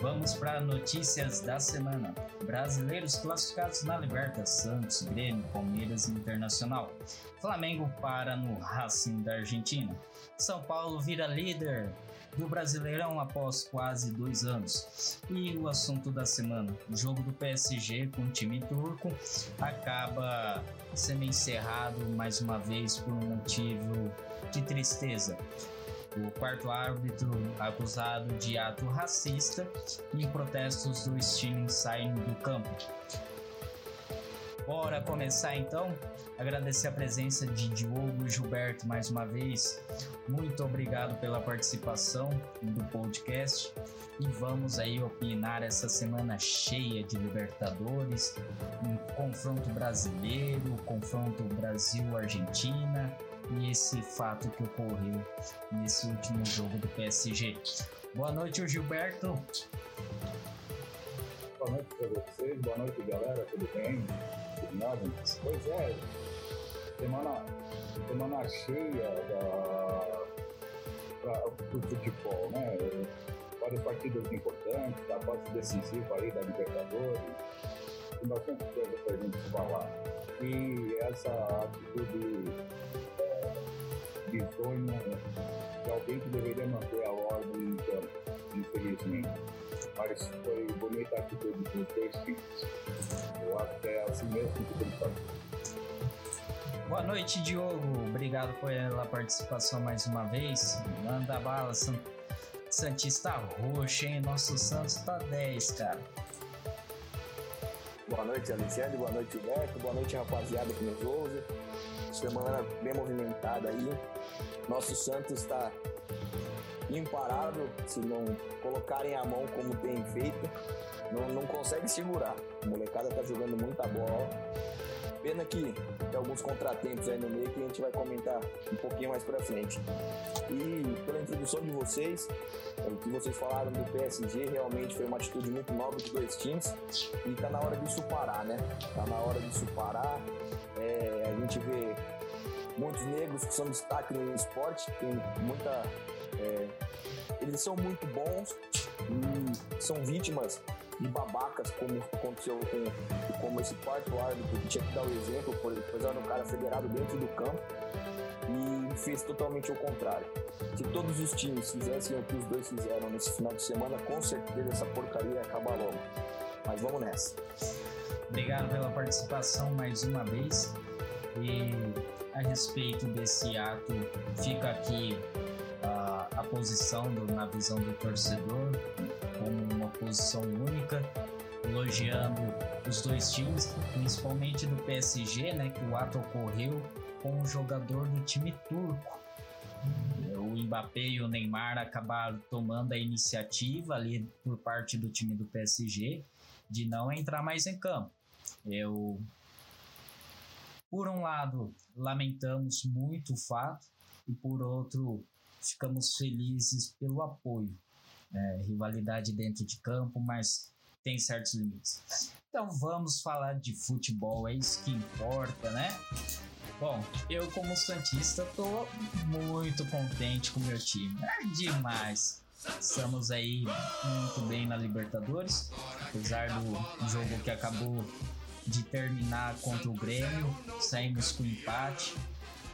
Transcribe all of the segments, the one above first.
vamos para notícias da semana. Brasileiros classificados na Liberta, Santos, Grêmio, Palmeiras e Internacional. Flamengo para no Racing da Argentina. São Paulo vira líder do Brasileirão após quase dois anos. E o assunto da semana: o jogo do PSG com o time turco acaba sendo encerrado mais uma vez por um motivo de tristeza. O quarto árbitro acusado de ato racista e protestos dos times saem do campo. Bora começar então? Agradecer a presença de Diogo e Gilberto mais uma vez. Muito obrigado pela participação do podcast e vamos aí opinar essa semana cheia de Libertadores, um confronto brasileiro, confronto Brasil-Argentina e esse fato que ocorreu nesse último jogo do PSG. Boa noite, Gilberto. Boa noite para vocês, boa noite galera, tudo bem? Pois é, semana, semana cheia para o futebol, né? Vários partidos importantes, da fase decisiva aí da Libertadores, tem bastante coisa para a gente falar. E essa atitude é, bizonha de alguém que deveria manter a ordem no campo, infelizmente. Mas foi bonita a atitude dos dois times. Eu acho que é assim mesmo que tem que fazer. Boa noite, Diogo. Obrigado pela participação mais uma vez. Manda bala, San... Santista roxo, hein? Nosso Santos tá 10, cara. Boa noite, Alexandre. Boa noite, Beto. Boa noite, rapaziada que nos ouve. Semana bem movimentada aí. Nosso Santos está imparável. Se não colocarem a mão como tem feito, não, não consegue segurar. A molecada tá jogando muita bola Pena que tem alguns contratempos aí no meio que a gente vai comentar um pouquinho mais pra frente. E pela introdução de vocês, o que vocês falaram do PSG realmente foi uma atitude muito nova dos dois times e tá na hora disso parar, né? Tá na hora disso parar. É, a gente vê muitos negros que são destaque no esporte, tem muita. É, eles são muito bons e são vítimas e babacas, como aconteceu com como esse quarto árbitro que tinha que dar o exemplo, pois era um cara federado dentro do campo e fez totalmente o contrário. Se todos os times fizessem o que os dois fizeram nesse final de semana, com certeza essa porcaria ia acabar logo. Mas vamos nessa. Obrigado pela participação mais uma vez. E a respeito desse ato, fica aqui a, a posição do, na visão do torcedor posição única, elogiando os dois times, principalmente do PSG, né, que o ato ocorreu com um jogador do time turco. O Mbappé e o Neymar acabaram tomando a iniciativa ali por parte do time do PSG de não entrar mais em campo. Eu, por um lado, lamentamos muito o fato e por outro, ficamos felizes pelo apoio é, rivalidade dentro de campo, mas tem certos limites. Então vamos falar de futebol, é isso que importa, né? Bom, eu como Santista tô muito contente com o meu time. É demais. Estamos aí muito bem na Libertadores, apesar do jogo que acabou de terminar contra o Grêmio, saímos com empate.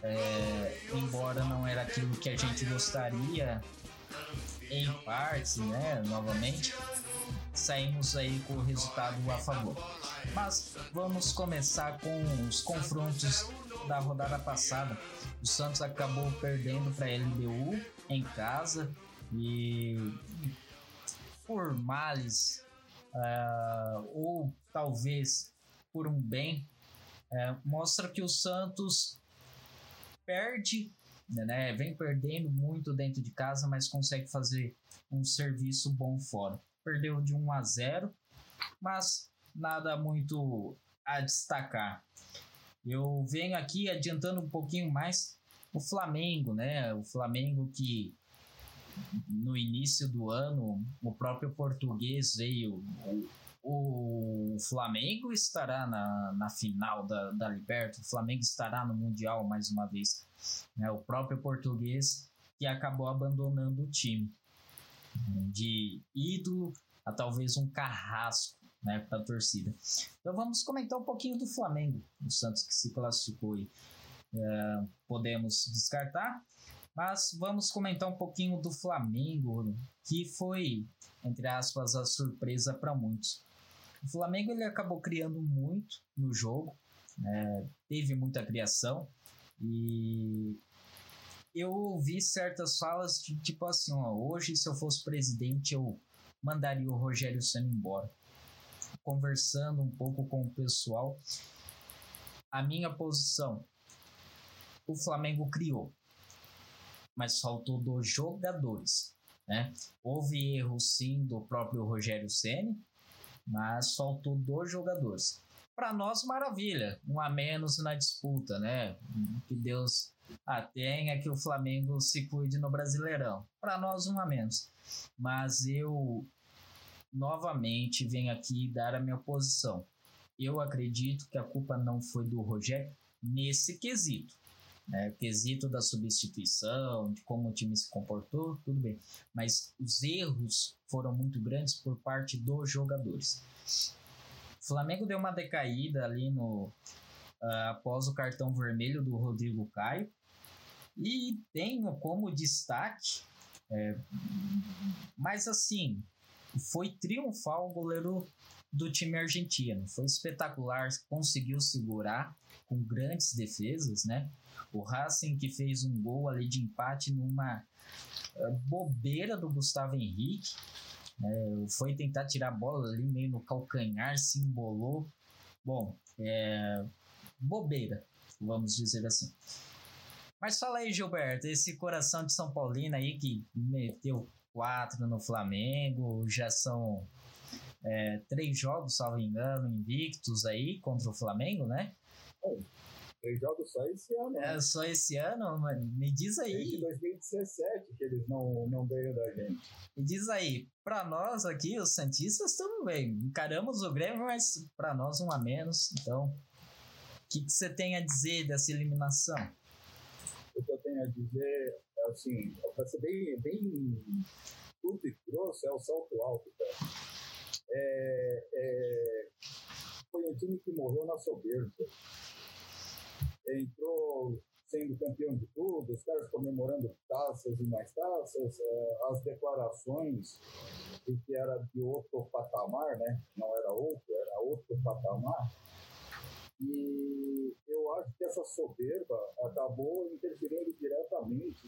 É, embora não era aquilo que a gente gostaria em partes, né? Novamente, saímos aí com o resultado a favor. Mas vamos começar com os confrontos da rodada passada. O Santos acabou perdendo para a LDU em casa e por males uh, ou talvez por um bem uh, mostra que o Santos perde né? Vem perdendo muito dentro de casa, mas consegue fazer um serviço bom fora. Perdeu de 1 a 0, mas nada muito a destacar. Eu venho aqui adiantando um pouquinho mais o Flamengo, né? O Flamengo que no início do ano o próprio português veio o Flamengo estará na, na final da, da Libertadores, o Flamengo estará no Mundial mais uma vez. Né? O próprio português que acabou abandonando o time. de ídolo a talvez um carrasco né, para a torcida. Então vamos comentar um pouquinho do Flamengo, o Santos que se classificou e é, podemos descartar, mas vamos comentar um pouquinho do Flamengo, que foi, entre aspas, a surpresa para muitos. O Flamengo ele acabou criando muito no jogo, né, teve muita criação e eu ouvi certas falas tipo assim, ó, hoje se eu fosse presidente eu mandaria o Rogério Senna embora. Conversando um pouco com o pessoal, a minha posição, o Flamengo criou, mas faltou dos jogadores. Né? Houve erro sim do próprio Rogério Ceni, mas faltou dos jogadores. Para nós, maravilha, um a menos na disputa, né? Que Deus ah, tenha que o Flamengo se cuide no Brasileirão. Para nós, um a menos. Mas eu novamente venho aqui dar a minha posição. Eu acredito que a culpa não foi do Rogério nesse quesito. Né? Quesito da substituição, de como o time se comportou, tudo bem. Mas os erros foram muito grandes por parte dos jogadores. O Flamengo deu uma decaída ali no uh, após o cartão vermelho do Rodrigo Caio. E tenho como destaque, é, mas assim, foi triunfal o goleiro do time argentino. Foi espetacular, conseguiu segurar com grandes defesas, né? O Racing que fez um gol ali de empate numa uh, bobeira do Gustavo Henrique. É, foi tentar tirar a bola ali meio no calcanhar, se embolou. Bom, é, bobeira, vamos dizer assim. Mas fala aí, Gilberto, esse coração de São Paulino aí que meteu quatro no Flamengo, já são é, três jogos, salvo engano, invictos aí contra o Flamengo, né? Três jogos só esse ano. É, né? só esse ano, mano. Me diz aí. Desde 2017 que eles não, não ganham da gente. Me diz aí, pra nós aqui, os Santistas, tudo bem. Encaramos o Grêmio, mas pra nós um a menos. Então, o que, que você tem a dizer dessa eliminação? O que eu tenho a dizer é assim, pra ser bem, bem curto e grosso, é o salto alto, cara. É, é, foi um time que morreu na soberba entrou sendo campeão de tudo, os caras comemorando taças e mais taças, é, as declarações de que era de outro patamar, né? Não era outro, era outro patamar. E eu acho que essa soberba acabou interferindo diretamente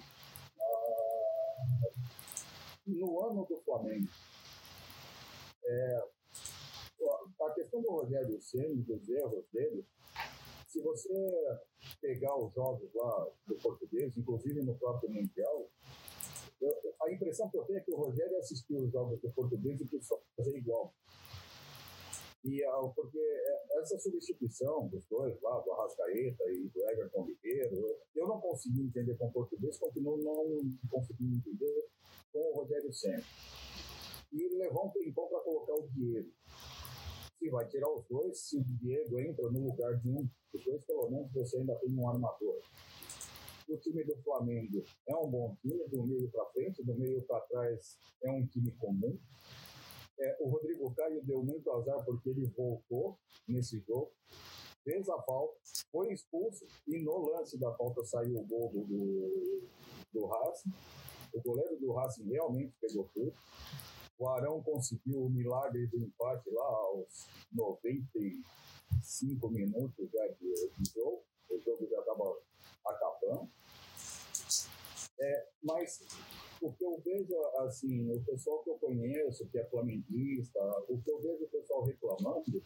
ah, no ano do Flamengo. É, a questão do Rogério Senna, dos erros dele, se você pegar os jogos lá do português, inclusive no próprio Mundial, eu, a impressão que eu tenho é que o Rogério assistiu os jogos do português e quis fazer igual. E ah, porque essa substituição dos dois lá, do Arrascaeta e do Everton Ribeiro, eu não consegui entender com o português, continuo não conseguindo entender com o Rogério Senna. E levou um tempão para colocar o Diego vai tirar os dois, se o Diego entra no lugar de um dos dois, pelo menos você ainda tem um armador. O time do Flamengo é um bom time, do meio para frente, do meio para trás é um time comum. É, o Rodrigo Caio deu muito azar porque ele voltou nesse jogo, fez a falta, foi expulso e no lance da falta saiu o gol do, do Racing. O goleiro do Racing realmente pegou tudo. O Arão conseguiu o milagre do empate lá aos 95 minutos já de, de jogo. O jogo já estava acabando. É, mas o que eu vejo, assim, o pessoal que eu conheço, que é flamenguista, o que eu vejo o pessoal reclamando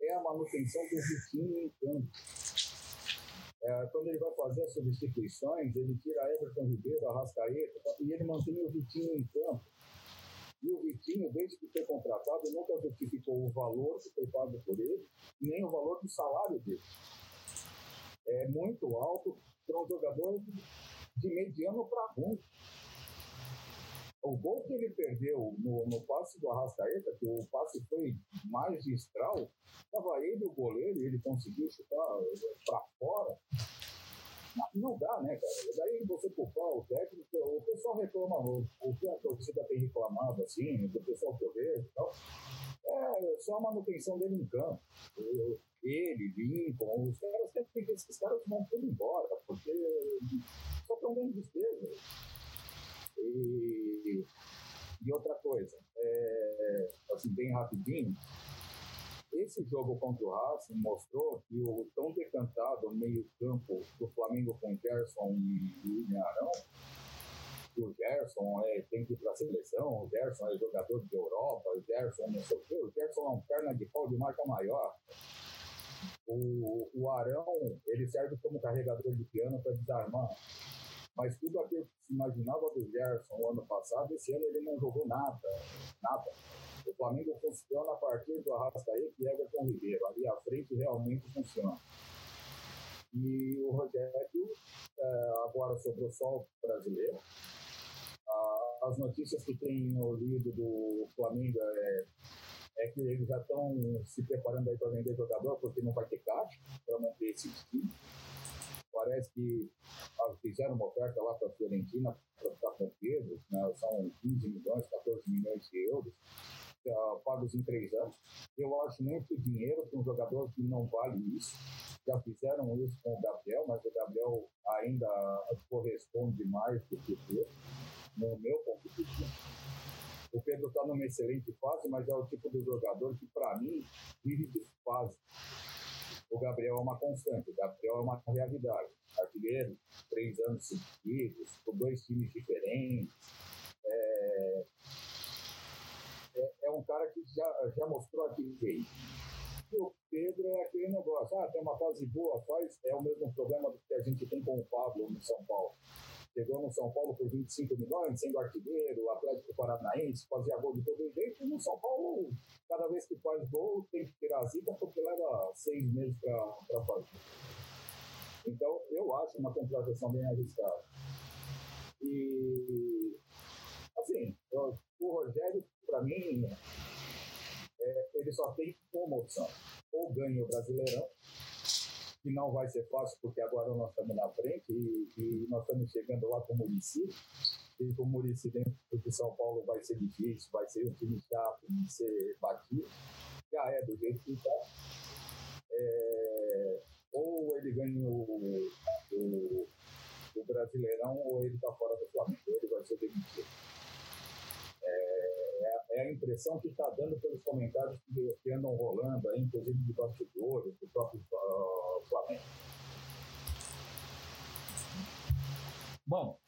é a manutenção do Vitinho em campo. É, quando ele vai fazer as substituições, ele tira Everton Ribeiro, Arrascaeta, e ele mantém o Vitinho em campo. E o Vitinho, desde que foi contratado, nunca justificou o valor que foi pago por ele, nem o valor do salário dele. É muito alto para um jogador de mediano para ruim. O gol que ele perdeu no, no passe do Arrascaeta, que o passe foi magistral, estava ele o goleiro ele conseguiu chutar para fora. Não dá, né, cara? Daí você culpar o técnico, o pessoal reclama, o, o que a torcida tem reclamado, assim, do pessoal que eu vejo e tal, é só a manutenção dele em campo. Ele, Lincoln, os caras têm que esses caras vão tudo embora, porque só estão dando despesa. E, e outra coisa, é, assim, bem rapidinho, esse jogo contra o Racing mostrou que o tão decantado meio-campo do Flamengo com Gerson e Arão, o Gerson é, tem que ir para a seleção, o Gerson é jogador de Europa, o Gerson não sei o quê, o Gerson é um perna de pau de marca maior. O, o Arão, ele serve como carregador de piano para desarmar. Mas tudo aquilo que se imaginava do Gerson o ano passado, esse ano ele não jogou nada. Nada. O Flamengo funciona a partir do Arrascaeta e Everton Ribeiro. Ali à frente realmente funciona. E o Rogério é, agora sobrou só o brasileiro. as notícias que tenho lido do Flamengo é, é que eles já estão se preparando aí para vender jogador porque não vai ter caixa para manter esse time. Parece que ah, fizeram uma oferta lá para a Fiorentina para ficar com o Pedro, né? são 15 milhões, 14 milhões de euros uh, pagos em três anos. Eu acho muito dinheiro para um jogador que não vale isso. Já fizeram isso com o Gabriel, mas o Gabriel ainda corresponde mais do que o Pedro, no meu ponto de vista. O Pedro está numa excelente fase, mas é o tipo de jogador que, para mim, vive de fase. O Gabriel é uma constante, o Gabriel é uma realidade. Artilheiro, três anos seguidos, com dois times diferentes. É, é, é um cara que já, já mostrou aqui veio. E o Pedro é aquele negócio, ah, tem uma fase boa, faz, é o mesmo problema que a gente tem com o Pablo no São Paulo. Chegou no São Paulo por 25 milhões, sendo artilheiro, Atlético Paranaense, fazia gol de todo jeito, e no São Paulo, cada vez que faz gol, tem que tirar a zica porque leva seis meses para fazer. Então, eu acho uma contratação bem arriscada. E, assim, o Rogério para mim, é, ele só tem uma opção. Ou ganha o Brasileirão, que não vai ser fácil, porque agora nós estamos na frente e, e nós estamos chegando lá com o Murici. E com o Murici dentro do São Paulo vai ser difícil, vai ser um time chato de ser batido. Já é do jeito que está. É, ou ele ganha o, o, o Brasileirão, ou ele está fora do Flamengo, ele vai ser demitido. É, a impressão que está dando pelos comentários que, que, andam rolando, aí, inclusive de bastidores, do próprio uh, Flamengo. Bom,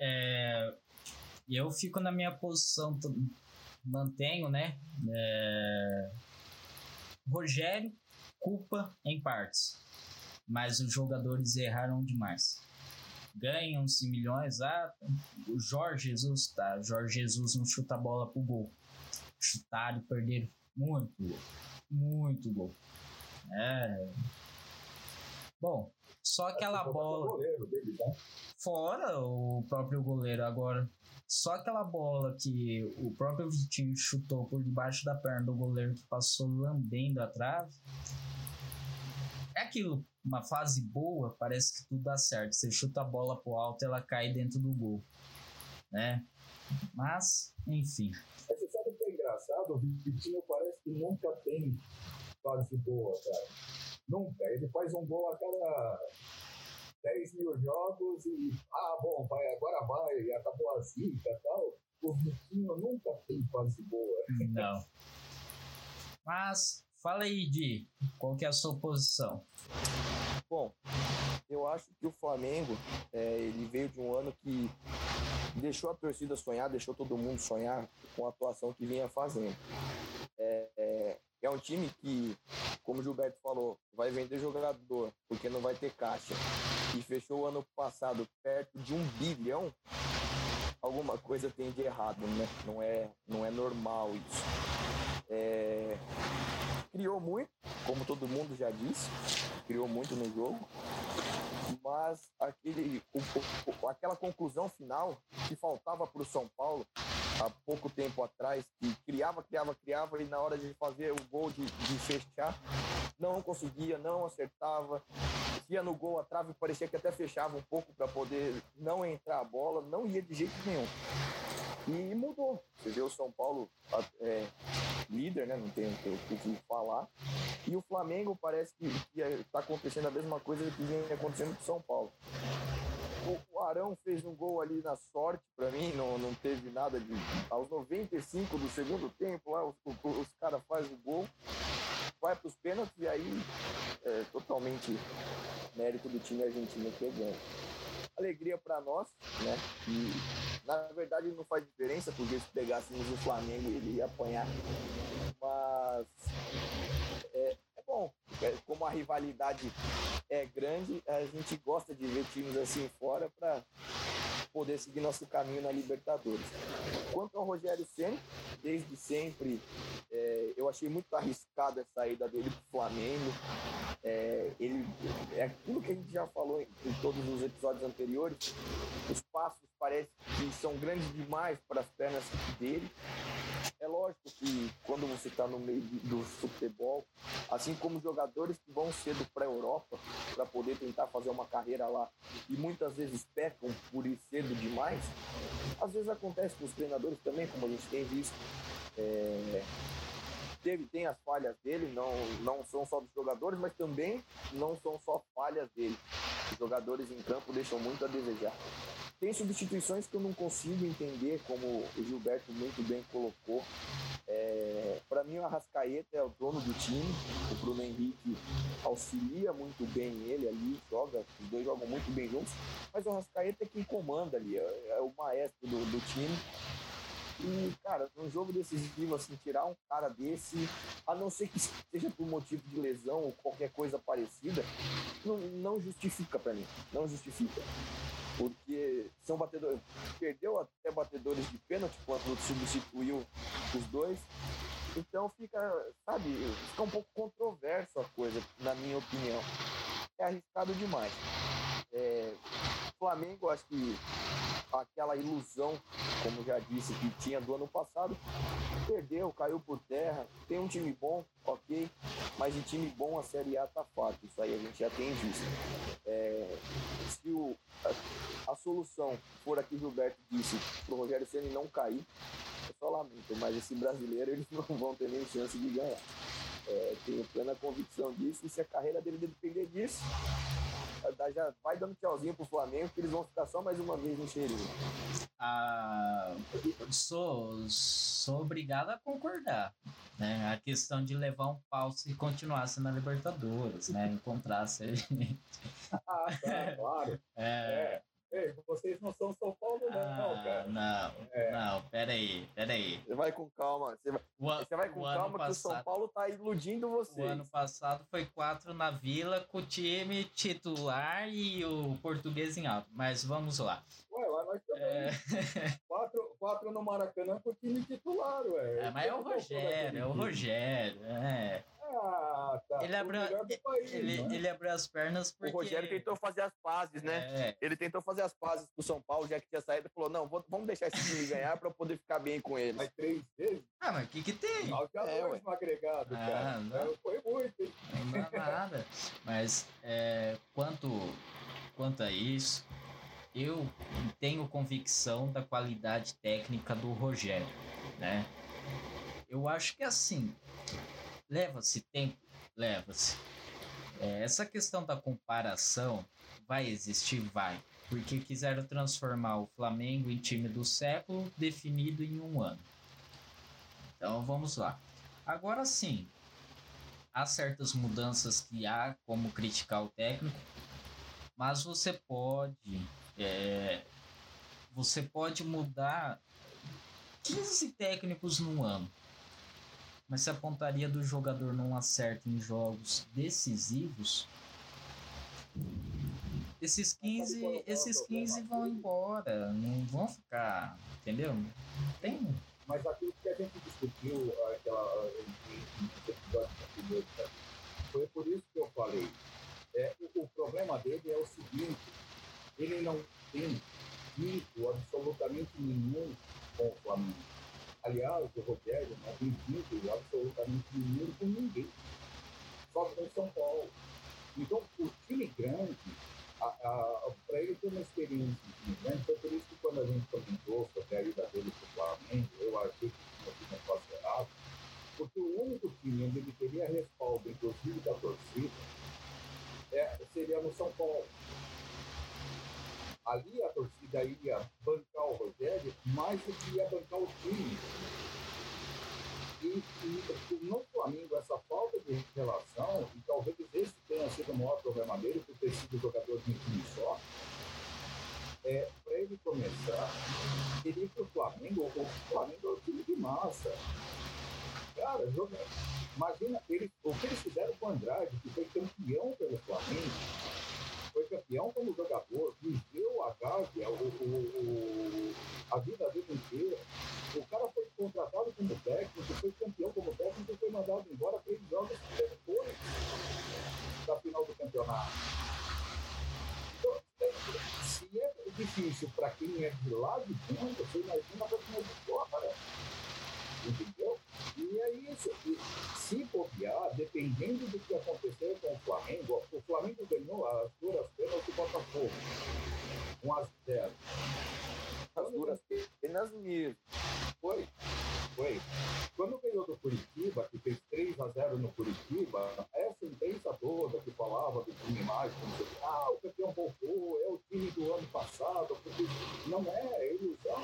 é, eu fico na minha posição, mantenho, né? É, Rogério, culpa em partes, mas os jogadores erraram demais ganham-se milhões. Ah, o Jorge Jesus, tá? Jorge Jesus não chuta a bola pro gol. Chutaram e perderam muito gol. Muito gol. É. Bom, só aquela bola. Né? Fora o próprio goleiro agora. Só aquela bola que o próprio Vitinho chutou por debaixo da perna do goleiro que passou lambendo a trave. É aquilo uma fase boa, parece que tudo dá certo. Você chuta a bola pro alto, ela cai dentro do gol, né? Mas, enfim. Mas você sabe o que é engraçado? O Vitinho parece que nunca tem fase boa, cara. Nunca. Ele faz um gol a cada 10 mil jogos e, ah, bom, vai, agora vai, acabou a zica e tal. O Vitinho nunca tem fase boa. Não. Mas, fala aí, Di, qual que é a sua posição? Bom, eu acho que o Flamengo é, ele veio de um ano que deixou a torcida sonhar, deixou todo mundo sonhar com a atuação que vinha fazendo. É, é, é um time que, como o Gilberto falou, vai vender jogador porque não vai ter caixa e fechou o ano passado perto de um bilhão. Alguma coisa tem de errado, né? Não é, não é normal isso. É, criou muito, como todo mundo já disse, criou muito no jogo, mas aquele, aquela conclusão final que faltava para o São Paulo há pouco tempo atrás, que criava, criava, criava e na hora de fazer o gol de, de fechar, não conseguia, não acertava, batia no gol, a trave parecia que até fechava um pouco para poder não entrar a bola, não ia de jeito nenhum. E mudou. Você vê o São Paulo é, líder, né? Não tem o que falar. E o Flamengo parece que está acontecendo a mesma coisa que vem acontecendo com o São Paulo. O, Arão fez um gol ali na sorte para mim, não, não teve nada de. Aos 95 do segundo tempo, lá os, os caras fazem o gol, vai para os pênaltis e aí é totalmente mérito do time argentino que ganha. Alegria para nós, né? E na verdade não faz diferença, porque se pegássemos o Flamengo ele ia apanhar. Mas é, é bom, é, como a rivalidade é grande, a gente gosta de ver times assim fora para poder seguir nosso caminho na Libertadores. Quanto ao Rogério Senna, desde sempre é, eu achei muito arriscada a saída dele para o Flamengo. É, ele, é aquilo que a gente já falou em, em todos os episódios anteriores. Os passos parece que são grandes demais para as pernas dele. É lógico que quando você está no meio do futebol, assim como jogadores que vão cedo para a Europa para poder tentar fazer uma carreira lá e muitas vezes pecam por ir cedo demais, às vezes acontece com os treinadores também, como a gente tem visto. É, teve, tem as falhas dele, não, não são só dos jogadores, mas também não são só falhas dele. Os jogadores em campo deixam muito a desejar. Tem substituições que eu não consigo entender, como o Gilberto muito bem colocou. É, Para mim, o Arrascaeta é o dono do time, o Bruno Henrique auxilia muito bem ele ali, joga, os dois jogam muito bem juntos, mas o Arrascaeta é quem comanda ali, é, é o maestro do, do time. E, cara, num jogo decisivo, assim, tirar um cara desse, a não ser que seja por motivo de lesão ou qualquer coisa parecida, não, não justifica para mim. Não justifica porque são batedores. Perdeu até batedores de pênalti quando substituiu os dois. Então fica, sabe, fica um pouco controverso a coisa, na minha opinião. É arriscado demais. É, Flamengo, acho que aquela ilusão, como já disse, que tinha do ano passado, perdeu, caiu por terra. Tem um time bom, ok, mas em time bom a Série A tá fato. Isso aí a gente já tem visto. É, se o, a, a, solução for aqui, Gilberto disse, pro Rogério Ceni não cair, eu só lamento, mas esse brasileiro eles não vão ter nem chance de ganhar. É, tenho plena convicção disso, e se a carreira dele depender disso, já vai dando tchauzinho pro Flamengo, que eles vão ficar só mais uma vez no cheirinho. Ah, sou, sou obrigado a concordar. Né? A questão de levar um pau se continuasse na Libertadores, né? Encontrasse a gente. ah, tá, claro. É. é. Ei, vocês não são São Paulo, não, ah, cara. Não, é. não, peraí, peraí. Você vai com calma. Você vai, o, você vai com calma que o São Paulo tá iludindo você. O ano passado foi quatro na Vila com o time titular e o português em alto. Mas vamos lá. Ué, lá nós também. É... quatro, quatro no Maracanã com o time titular, ué. É, mas é o Rogério, é o Rogério. É. Ah, tá. Ele abriu, país, ele, né? ele abriu as pernas porque... O Rogério tentou fazer as pazes, né? É. Ele tentou fazer as pazes com o São Paulo, já que tinha saído, e falou, não, vamos deixar esse time ganhar pra eu poder ficar bem com ele. Mas três vezes? Ah, mas o que que tem? Já é, dois agregado, ah, cara. Não. Foi muito. Hein? Não dá nada. mas é, quanto, quanto a isso, eu tenho convicção da qualidade técnica do Rogério, né? Eu acho que assim, Leva-se tempo? Leva-se. É, essa questão da comparação vai existir? Vai. Porque quiseram transformar o Flamengo em time do século definido em um ano. Então vamos lá. Agora sim, há certas mudanças que há como criticar o técnico, mas você pode é, você pode mudar 15 técnicos num ano mas se a pontaria do jogador não acerta em jogos decisivos, esses 15, esses 15 vão embora, não vão ficar, entendeu? Tem. Mas aquilo que a gente discutiu aquela foi por isso que eu falei. É, o, o problema dele é o seguinte, ele não tem vínculo absolutamente nenhum com o Flamengo Aliás, o Rogério não tem vínculo absolutamente nenhum com ninguém, só com São Paulo. Então, o time grande, para ele ter uma experiência grande, foi por isso que quando a gente comentou sobre a ida dele para o Flamengo, eu achei que tinha sido um passo errado, porque o único time onde ele teria respaldo, inclusive da torcida, é, seria no São Paulo. Ali a torcida ia bancar o Rogério mais do que ia bancar o time. E, e no Flamengo, essa falta de relação, e talvez esse tenha sido o maior problema dele, por ter sido jogador de um time só, é, para ele começar, ele para o Flamengo, o Flamengo é um time de massa. Cara, joga, imagina eles, o que eles fizeram com o Andrade, que foi campeão pelo Flamengo, foi campeão como jogador, viveu a Gávea, o, o, a vida dele inteira. O cara foi contratado como técnico, foi campeão como técnico e foi mandado embora três jogos depois da final do campeonato. Então, se é difícil para quem é de lá de dentro, você imagina para quem é de fora? Entendeu? E é isso. Se copiar, dependendo do que aconteceu com o Flamengo, o Flamengo ganhou as duras penas do Botafogo. 1 a 0. As duras penas mesmo. Foi. Foi. Quando ganhou do Curitiba, que fez 3 a 0 no Curitiba, essa intensa toda que falava do time mágico, ah, o campeão voltou, é o time do ano passado, porque não é, é ilusão.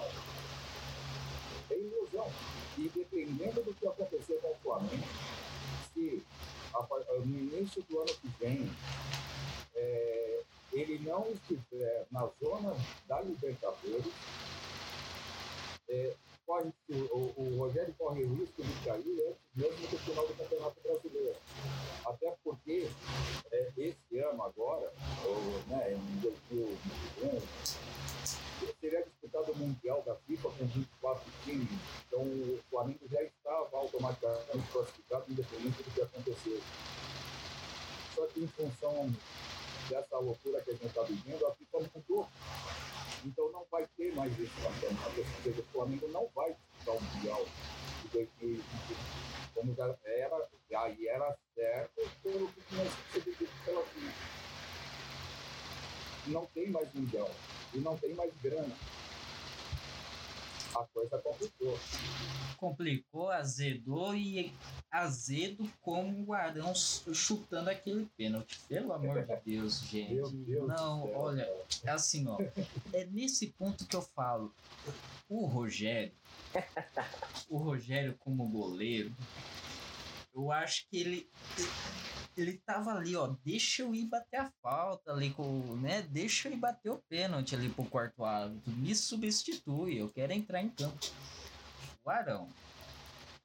É ilusão. E dependendo do que acontecer com o Flamengo, se no início do ano que vem é, ele não estiver na zona da Libertadores, é, corre, o, o, Rogério corre o risco de cair antes mesmo do final do Campeonato Brasileiro. Até porque é, esse ano agora, ou, né, em 2021, seria disputado o Mundial da FIFA com 24 times. Então o Flamengo já estava automaticamente classificado, independente do que acontecesse. Só que em função dessa loucura que a gente está vivendo, a FIFA mudou. Então não vai ter mais esse campeonato. Ou seja, o Flamengo não vai disputar o Mundial de 2020, como já era, aí era certo pelo que sido dito pela FIFA. Não tem mais Mundial e não tem mais grana. A coisa complicou. Complicou, azedou e azedo como o Arão chutando aquele pênalti. Pelo amor de Deus, gente. Deus não, olha, é assim, ó. É nesse ponto que eu falo. O Rogério, o Rogério como goleiro, eu acho que ele ele tava ali, ó, deixa eu ir bater a falta ali com, né? Deixa eu ir bater o pênalti ali pro quarto árbitro. Me substitui, eu quero entrar em campo. O Arão.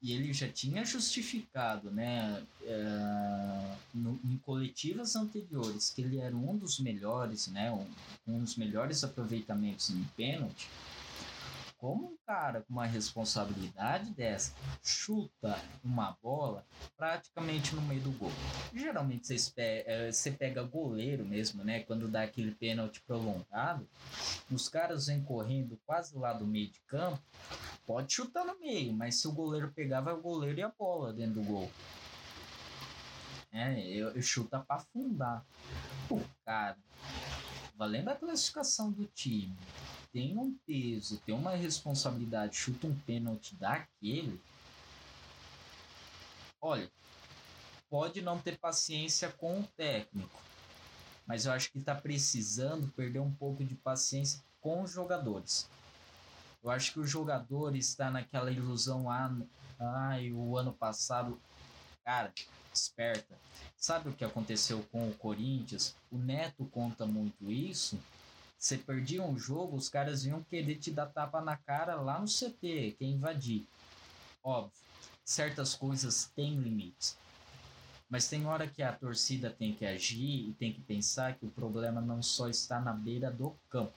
E ele já tinha justificado, né, uh, no, em coletivas anteriores, que ele era um dos melhores, né, um, um dos melhores aproveitamentos em pênalti como um cara com uma responsabilidade dessa chuta uma bola praticamente no meio do gol? Geralmente você, eh, você pega goleiro mesmo, né? Quando dá aquele pênalti prolongado, os caras vêm correndo quase lá do meio de campo, pode chutar no meio, mas se o goleiro pegar, vai o goleiro e a bola dentro do gol. É, eu, eu chuta para afundar. Pô, cara, valendo a classificação do time, tem um peso, tem uma responsabilidade, chuta um pênalti daquele. Olha, pode não ter paciência com o técnico, mas eu acho que está precisando perder um pouco de paciência com os jogadores. Eu acho que o jogador está naquela ilusão, ah, ai, o ano passado, cara, esperta. Sabe o que aconteceu com o Corinthians? O Neto conta muito isso você perdia um jogo, os caras iam querer te dar tapa na cara lá no CT, quem invadir. Óbvio, certas coisas têm limites. Mas tem hora que a torcida tem que agir e tem que pensar que o problema não só está na beira do campo.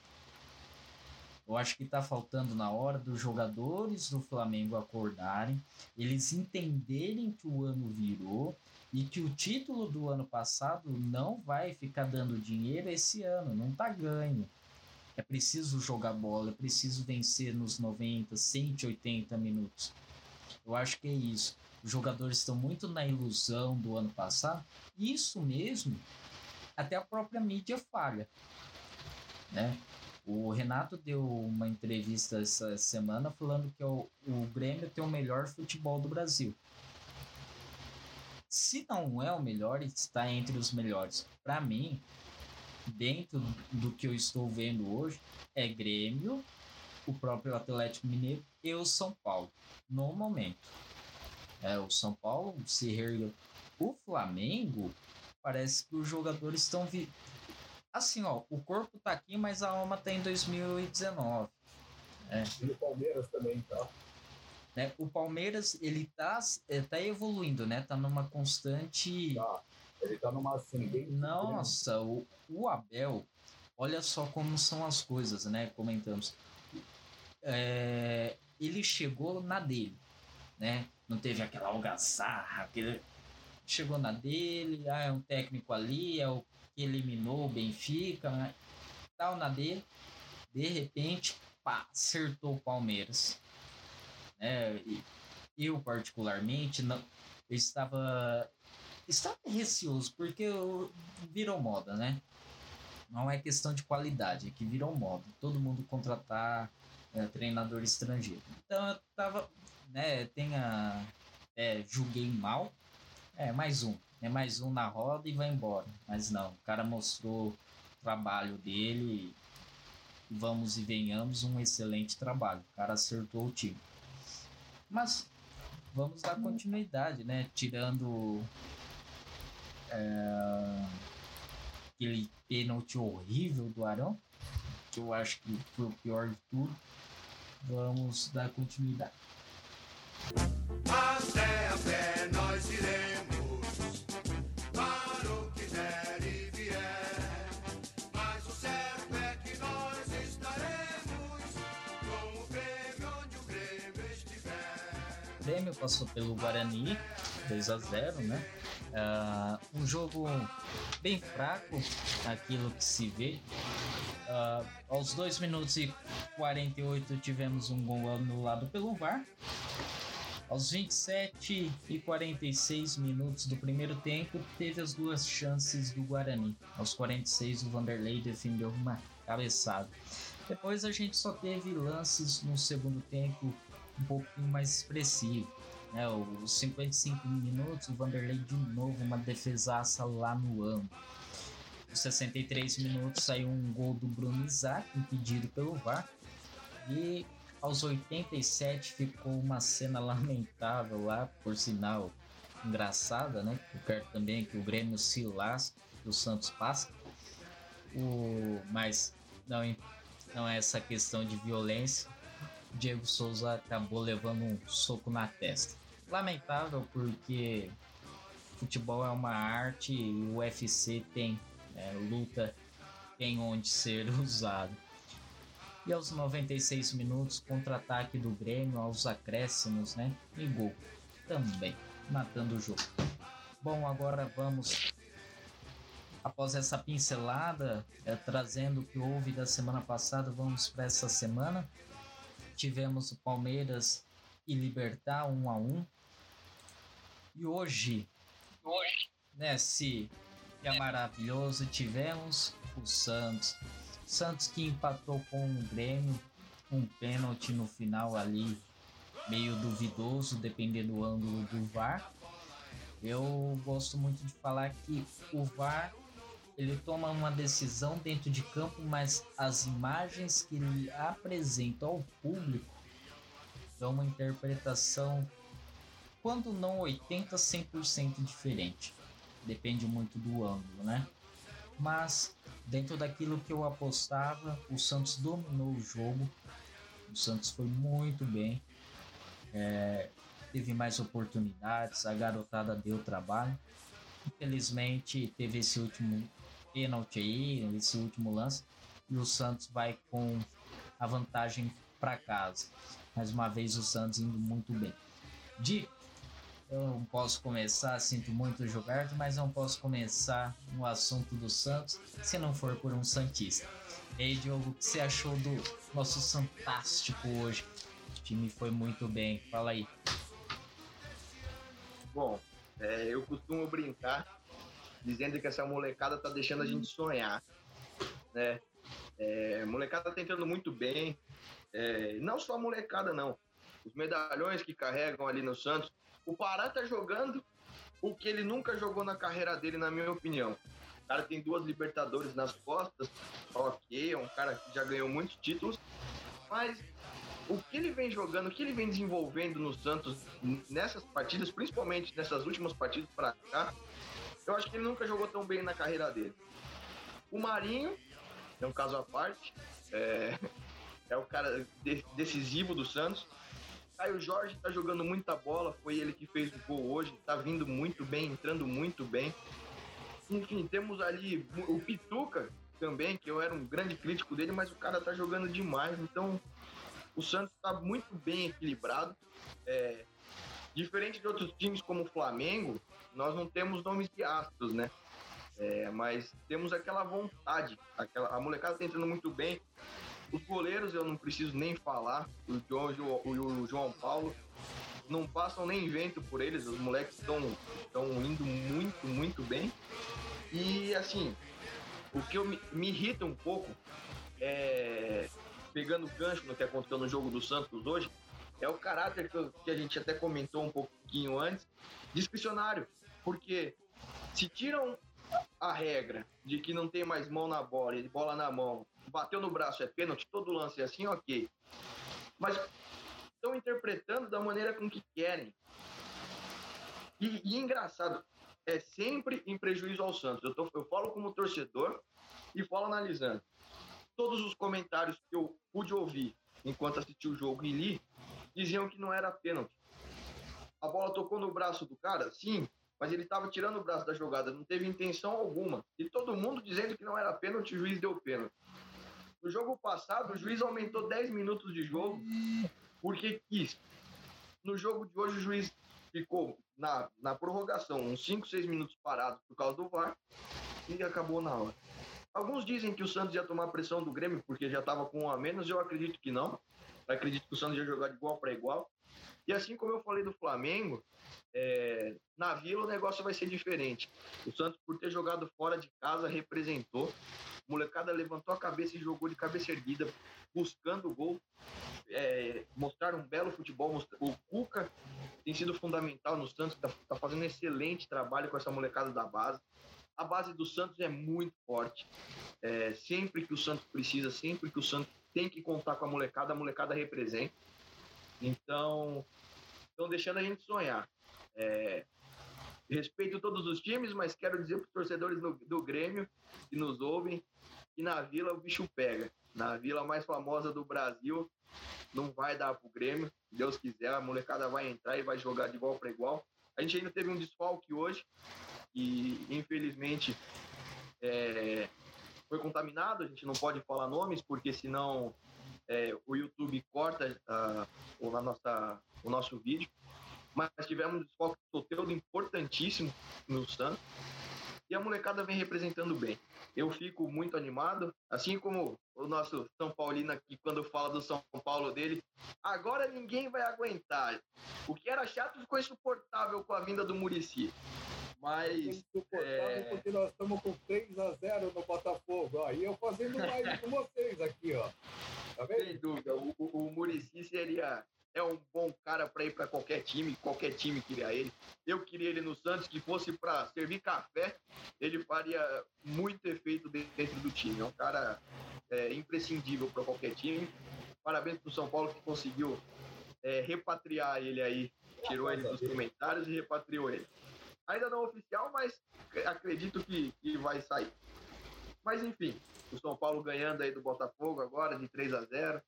Eu acho que está faltando na hora dos jogadores do Flamengo acordarem, eles entenderem que o ano virou e que o título do ano passado não vai ficar dando dinheiro esse ano, não tá ganho. É preciso jogar bola, é preciso vencer nos 90, 180 minutos. Eu acho que é isso. Os jogadores estão muito na ilusão do ano passado. Isso mesmo, até a própria mídia falha. Né? O Renato deu uma entrevista essa semana falando que o, o Grêmio tem o melhor futebol do Brasil. Se não é o melhor, está entre os melhores. Para mim, dentro do que eu estou vendo hoje, é Grêmio, o próprio Atlético Mineiro e o São Paulo, no momento. É, o São Paulo se reergueu. O Flamengo, parece que os jogadores estão. Vi... Assim, ó, o corpo tá aqui, mas a alma tá em 2019. É. E o Palmeiras também, tá? Né? O Palmeiras, ele tá, é, tá evoluindo, né? Tá numa constante. Tá. Ele tá numa ascendente. Nossa, o, o Abel, olha só como são as coisas, né? Comentamos. É, ele chegou na dele, né? Não teve aquela algazarra, aquele... chegou na dele, ah, é um técnico ali, é o que eliminou o Benfica, né? tal na dele. De repente, pá, acertou o Palmeiras. E eu, particularmente, não, eu estava, estava receoso, porque virou moda, né? Não é questão de qualidade, é que virou moda. Todo mundo contratar é, treinador estrangeiro. Então eu tava, né, tenha, é, julguei mal, é, mais um, é mais um na roda e vai embora. Mas não, o cara mostrou o trabalho dele, vamos e venhamos, um excelente trabalho. O cara acertou o time. Mas vamos dar continuidade, né? Tirando é, aquele pênalti horrível do Arão, que eu acho que foi o pior de tudo. Vamos dar continuidade. Até nós iremos, Passou pelo Guarani, 2 a 0 né? Uh, um jogo bem fraco, aquilo que se vê. Uh, aos 2 minutos e 48 tivemos um gol anulado pelo VAR. Aos 27 e 46 minutos do primeiro tempo, teve as duas chances do Guarani. Aos 46, o Vanderlei defendeu uma cabeçada. Depois a gente só teve lances no segundo tempo um pouquinho mais expressivo. Né? Os 55 minutos, o Vanderlei de novo uma defesaça lá no ângulo. Os 63 minutos saiu um gol do Bruno Isaac, impedido pelo VAR. E aos 87 ficou uma cena lamentável lá, por sinal engraçada, né? Eu quero também que o Grêmio se lasque, o Santos passa. O, mas não, não é essa questão de violência. Diego Souza acabou levando um soco na testa. Lamentável porque futebol é uma arte e o UFC tem né, luta tem onde ser usado. E aos 96 minutos, contra-ataque do Grêmio aos acréscimos, né? E gol também, matando o jogo. Bom, agora vamos após essa pincelada, é, trazendo o que houve da semana passada, vamos para essa semana. Tivemos o Palmeiras e Libertar 1 a 1 E hoje, hoje, né, se é maravilhoso, tivemos o Santos Santos que empatou com o Grêmio, um pênalti no final ali, meio duvidoso, dependendo do ângulo do VAR. Eu gosto muito de falar que o VAR ele toma uma decisão dentro de campo, mas as imagens que ele apresenta ao público dão uma interpretação, quando não 80, 100% diferente. Depende muito do ângulo, né? Mas dentro daquilo que eu apostava, o Santos dominou o jogo. O Santos foi muito bem. É, teve mais oportunidades, a garotada deu trabalho. Infelizmente teve esse último pênalti aí, esse último lance, e o Santos vai com a vantagem para casa. Mais uma vez o Santos indo muito bem. De eu não posso começar, sinto muito Gilberto, mas não posso começar no assunto do Santos se não for por um Santista. E aí, Diogo, o que você achou do nosso Fantástico hoje? O time foi muito bem, fala aí. Bom, é, eu costumo brincar dizendo que essa molecada tá deixando a gente sonhar, né? É, molecada tá entrando muito bem. É, não só a molecada, não. Os medalhões que carregam ali no Santos. O Pará tá jogando o que ele nunca jogou na carreira dele, na minha opinião. O cara tem duas Libertadores nas costas, ok, é um cara que já ganhou muitos títulos, mas o que ele vem jogando, o que ele vem desenvolvendo no Santos nessas partidas, principalmente nessas últimas partidas para cá, eu acho que ele nunca jogou tão bem na carreira dele. O Marinho é um caso à parte, é, é o cara decisivo do Santos. Caio Jorge tá jogando muita bola, foi ele que fez o gol hoje, tá vindo muito bem, entrando muito bem. Enfim, temos ali o Pituca também, que eu era um grande crítico dele, mas o cara tá jogando demais, então o Santos está muito bem equilibrado. É, diferente de outros times como o Flamengo, nós não temos nomes de astros, né? É, mas temos aquela vontade, aquela, a molecada está entrando muito bem. Os goleiros eu não preciso nem falar, o João, o João Paulo, não passam nem vento por eles, os moleques estão indo muito, muito bem. E assim, o que eu me, me irrita um pouco é pegando o gancho no que aconteceu no jogo do Santos hoje, é o caráter que, que a gente até comentou um pouquinho antes, discricionário. Porque se tiram a regra de que não tem mais mão na bola e bola na mão, bateu no braço é pênalti, todo lance é assim, ok. Mas estão interpretando da maneira com que querem. E, e engraçado, é sempre em prejuízo ao Santos. Eu, tô, eu falo como torcedor e falo analisando todos os comentários que eu pude ouvir enquanto assisti o jogo e li, diziam que não era pênalti. A bola tocou no braço do cara? Sim, mas ele estava tirando o braço da jogada, não teve intenção alguma. E todo mundo dizendo que não era pênalti, o juiz deu pênalti. No jogo passado, o juiz aumentou 10 minutos de jogo porque quis. No jogo de hoje, o juiz ficou na, na prorrogação uns 5, 6 minutos parado por causa do VAR e acabou na hora. Alguns dizem que o Santos ia tomar pressão do Grêmio porque já estava com um a menos. Eu acredito que não. Acredito que o Santos ia jogar de igual para igual. E assim como eu falei do Flamengo, é, na Vila o negócio vai ser diferente. O Santos, por ter jogado fora de casa, representou. Molecada levantou a cabeça e jogou de cabeça erguida, buscando o gol. É, mostrar um belo futebol. O Cuca tem sido fundamental no Santos, está tá fazendo excelente trabalho com essa molecada da base. A base do Santos é muito forte. É, sempre que o Santos precisa, sempre que o Santos tem que contar com a molecada, a molecada representa. Então, estão deixando a gente sonhar. É, respeito todos os times, mas quero dizer para os torcedores do, do Grêmio que nos ouvem que na Vila o bicho pega. Na Vila mais famosa do Brasil, não vai dar para o Grêmio. Se Deus quiser, a molecada vai entrar e vai jogar de igual para igual. A gente ainda teve um desfalque hoje, e infelizmente é, foi contaminado. A gente não pode falar nomes porque senão é, o YouTube corta uh, o, nossa, o nosso vídeo. Mas tivemos um desfoque Soteldo importantíssimo no Santos e a molecada vem representando bem. Eu fico muito animado, assim como o nosso São Paulino aqui, quando fala do São Paulo dele, agora ninguém vai aguentar. O que era chato ficou insuportável com a vinda do Murici. Mas. É... porque nós estamos com 3 a 0 no Botafogo. Ó, e eu fazendo live com vocês aqui, ó. Tá vendo? Sem dúvida. O, o, o Murici seria. É um bom cara para ir para qualquer time, qualquer time queria ele. Eu queria ele no Santos, que fosse para servir café, ele faria muito efeito dentro do time. É um cara é, imprescindível para qualquer time. Parabéns para o São Paulo que conseguiu é, repatriar ele aí, tirou ele dos comentários e repatriou ele. Ainda não oficial, mas acredito que, que vai sair. Mas enfim, o São Paulo ganhando aí do Botafogo agora de 3 a 0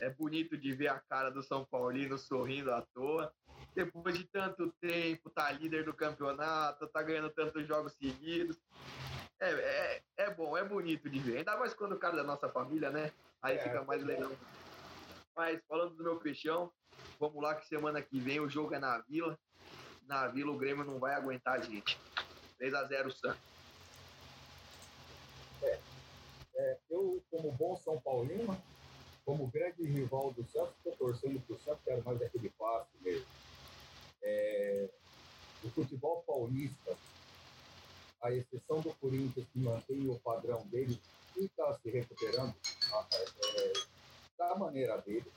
É bonito de ver a cara do São Paulino sorrindo à toa. Depois de tanto tempo, tá líder do campeonato, tá ganhando tantos jogos seguidos. É, é, é bom, é bonito de ver. Ainda mais quando o cara é da nossa família, né? Aí é, fica mais legal. Mas falando do meu peixão, vamos lá que semana que vem o jogo é na Vila na Vila o Grêmio não vai aguentar a gente. 3 a 0 Santos. É, é, eu, como bom São Paulino, como grande rival do Santos, estou torcendo para o Santos, quero mais aquele passo mesmo. É, o futebol paulista, a exceção do Corinthians, que mantém o padrão dele e está se recuperando é, da maneira dele,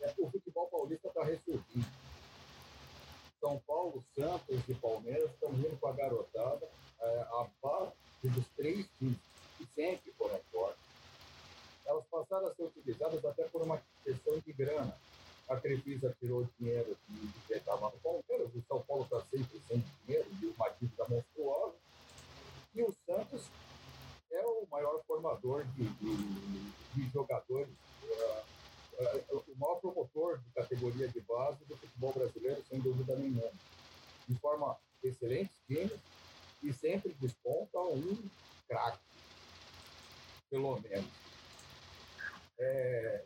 é, o futebol paulista está ressurgindo. São Paulo, Santos e Palmeiras estão vindo com a garotada é, abaixo dos três times, que sempre foram fortes. Elas passaram a ser utilizadas até por uma questão de grana. A Crefisa tirou dinheiro que estava no Palmeiras, o São Paulo está sempre sem dinheiro, de uma dívida monstruosa. E o Santos é o maior formador de, de, de jogadores, uh, uh, o maior promotor de categoria de base do futebol brasileiro, sem dúvida nenhuma. De forma excelentes times e sempre desponta um craque, pelo menos. É,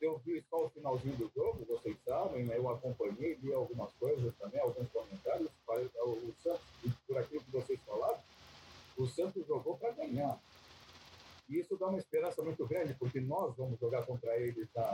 eu vi só o finalzinho do jogo, vocês sabem, né? eu acompanhei, li algumas coisas também, alguns comentários. O Santos, por aquilo que vocês falaram, o Santos jogou para ganhar. E isso dá uma esperança muito grande, porque nós vamos jogar contra eles na,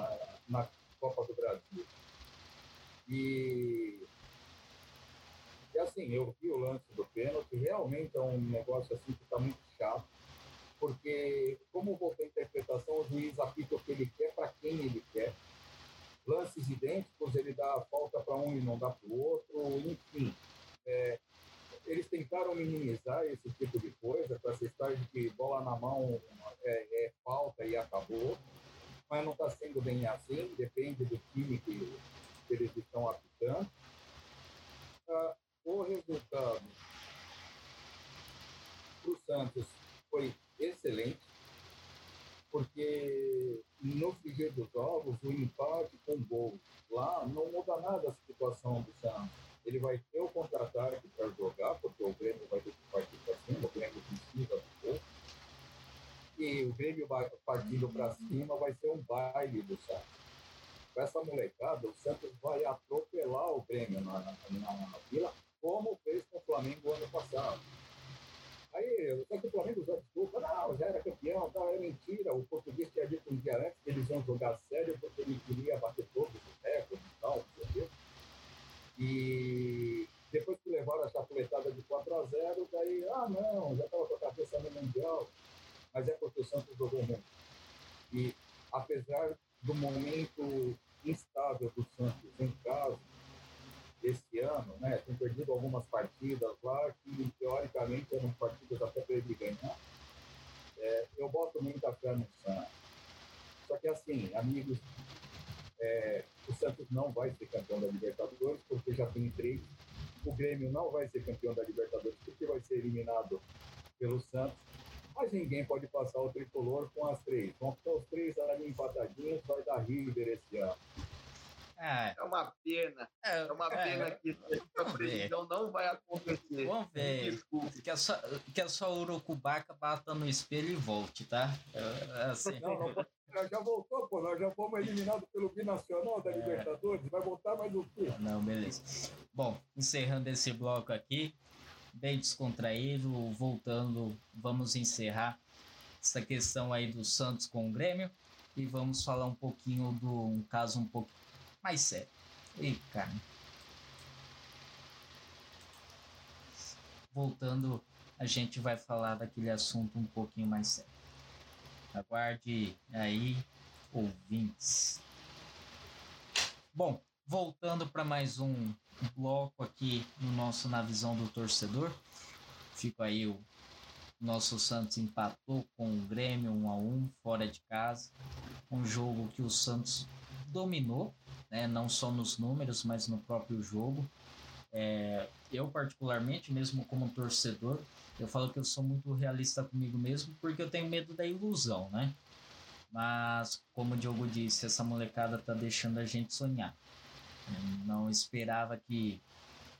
não vai acontecer. Ver. Desculpe. Que é só, que é só o Urucubaca bata no espelho e volte, tá? É, é assim. Não, não, já voltou, pô. Nós já fomos eliminados pelo Binacional da é. Libertadores. Vai voltar mais o quê? Não, beleza. Bom, encerrando esse bloco aqui, bem descontraído, voltando, vamos encerrar essa questão aí do Santos com o Grêmio e vamos falar um pouquinho do um caso um pouco mais sério. E, cara. Voltando, a gente vai falar daquele assunto um pouquinho mais sério. Aguarde aí, ouvintes. Bom, voltando para mais um bloco aqui no nosso Na Visão do Torcedor. Fica aí o nosso Santos empatou com o Grêmio 1 a 1 fora de casa. Um jogo que o Santos dominou, né? não só nos números, mas no próprio jogo. É, eu, particularmente, mesmo como torcedor, eu falo que eu sou muito realista comigo mesmo, porque eu tenho medo da ilusão, né? Mas, como o Diogo disse, essa molecada tá deixando a gente sonhar. Eu não esperava que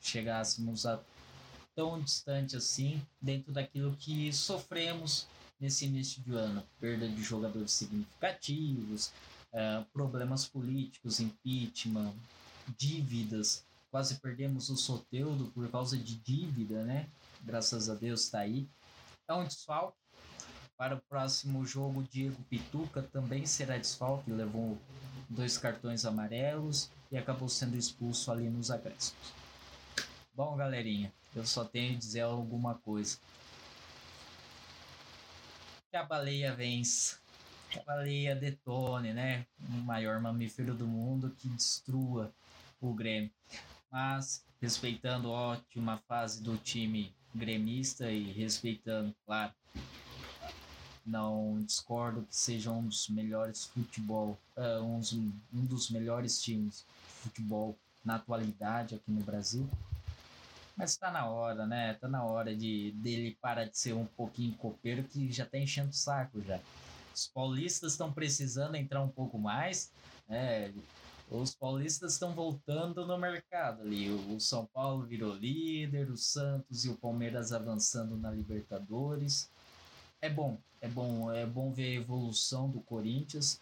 chegássemos a tão distante assim, dentro daquilo que sofremos nesse início de ano. Perda de jogadores significativos, é, problemas políticos, impeachment, dívidas. Quase perdemos o Soteudo por causa de dívida, né? Graças a Deus está aí. É um desfalque. Para o próximo jogo, Diego Pituca também será desfalque, levou dois cartões amarelos e acabou sendo expulso ali nos acréscimos. Bom, galerinha, eu só tenho a dizer alguma coisa. Que a baleia vence. Que a baleia detone, né? O maior mamífero do mundo que destrua o Grêmio. Mas, respeitando a ótima fase do time gremista e respeitando, claro, não discordo que seja um dos melhores futebol, uh, um, um dos melhores times de futebol na atualidade aqui no Brasil. Mas está na hora, né? Está na hora de dele parar de ser um pouquinho copeiro que já está enchendo o saco já. Os paulistas estão precisando entrar um pouco mais, né? Os paulistas estão voltando no mercado ali. O São Paulo virou líder, o Santos e o Palmeiras avançando na Libertadores é bom, é bom, é bom ver a evolução do Corinthians.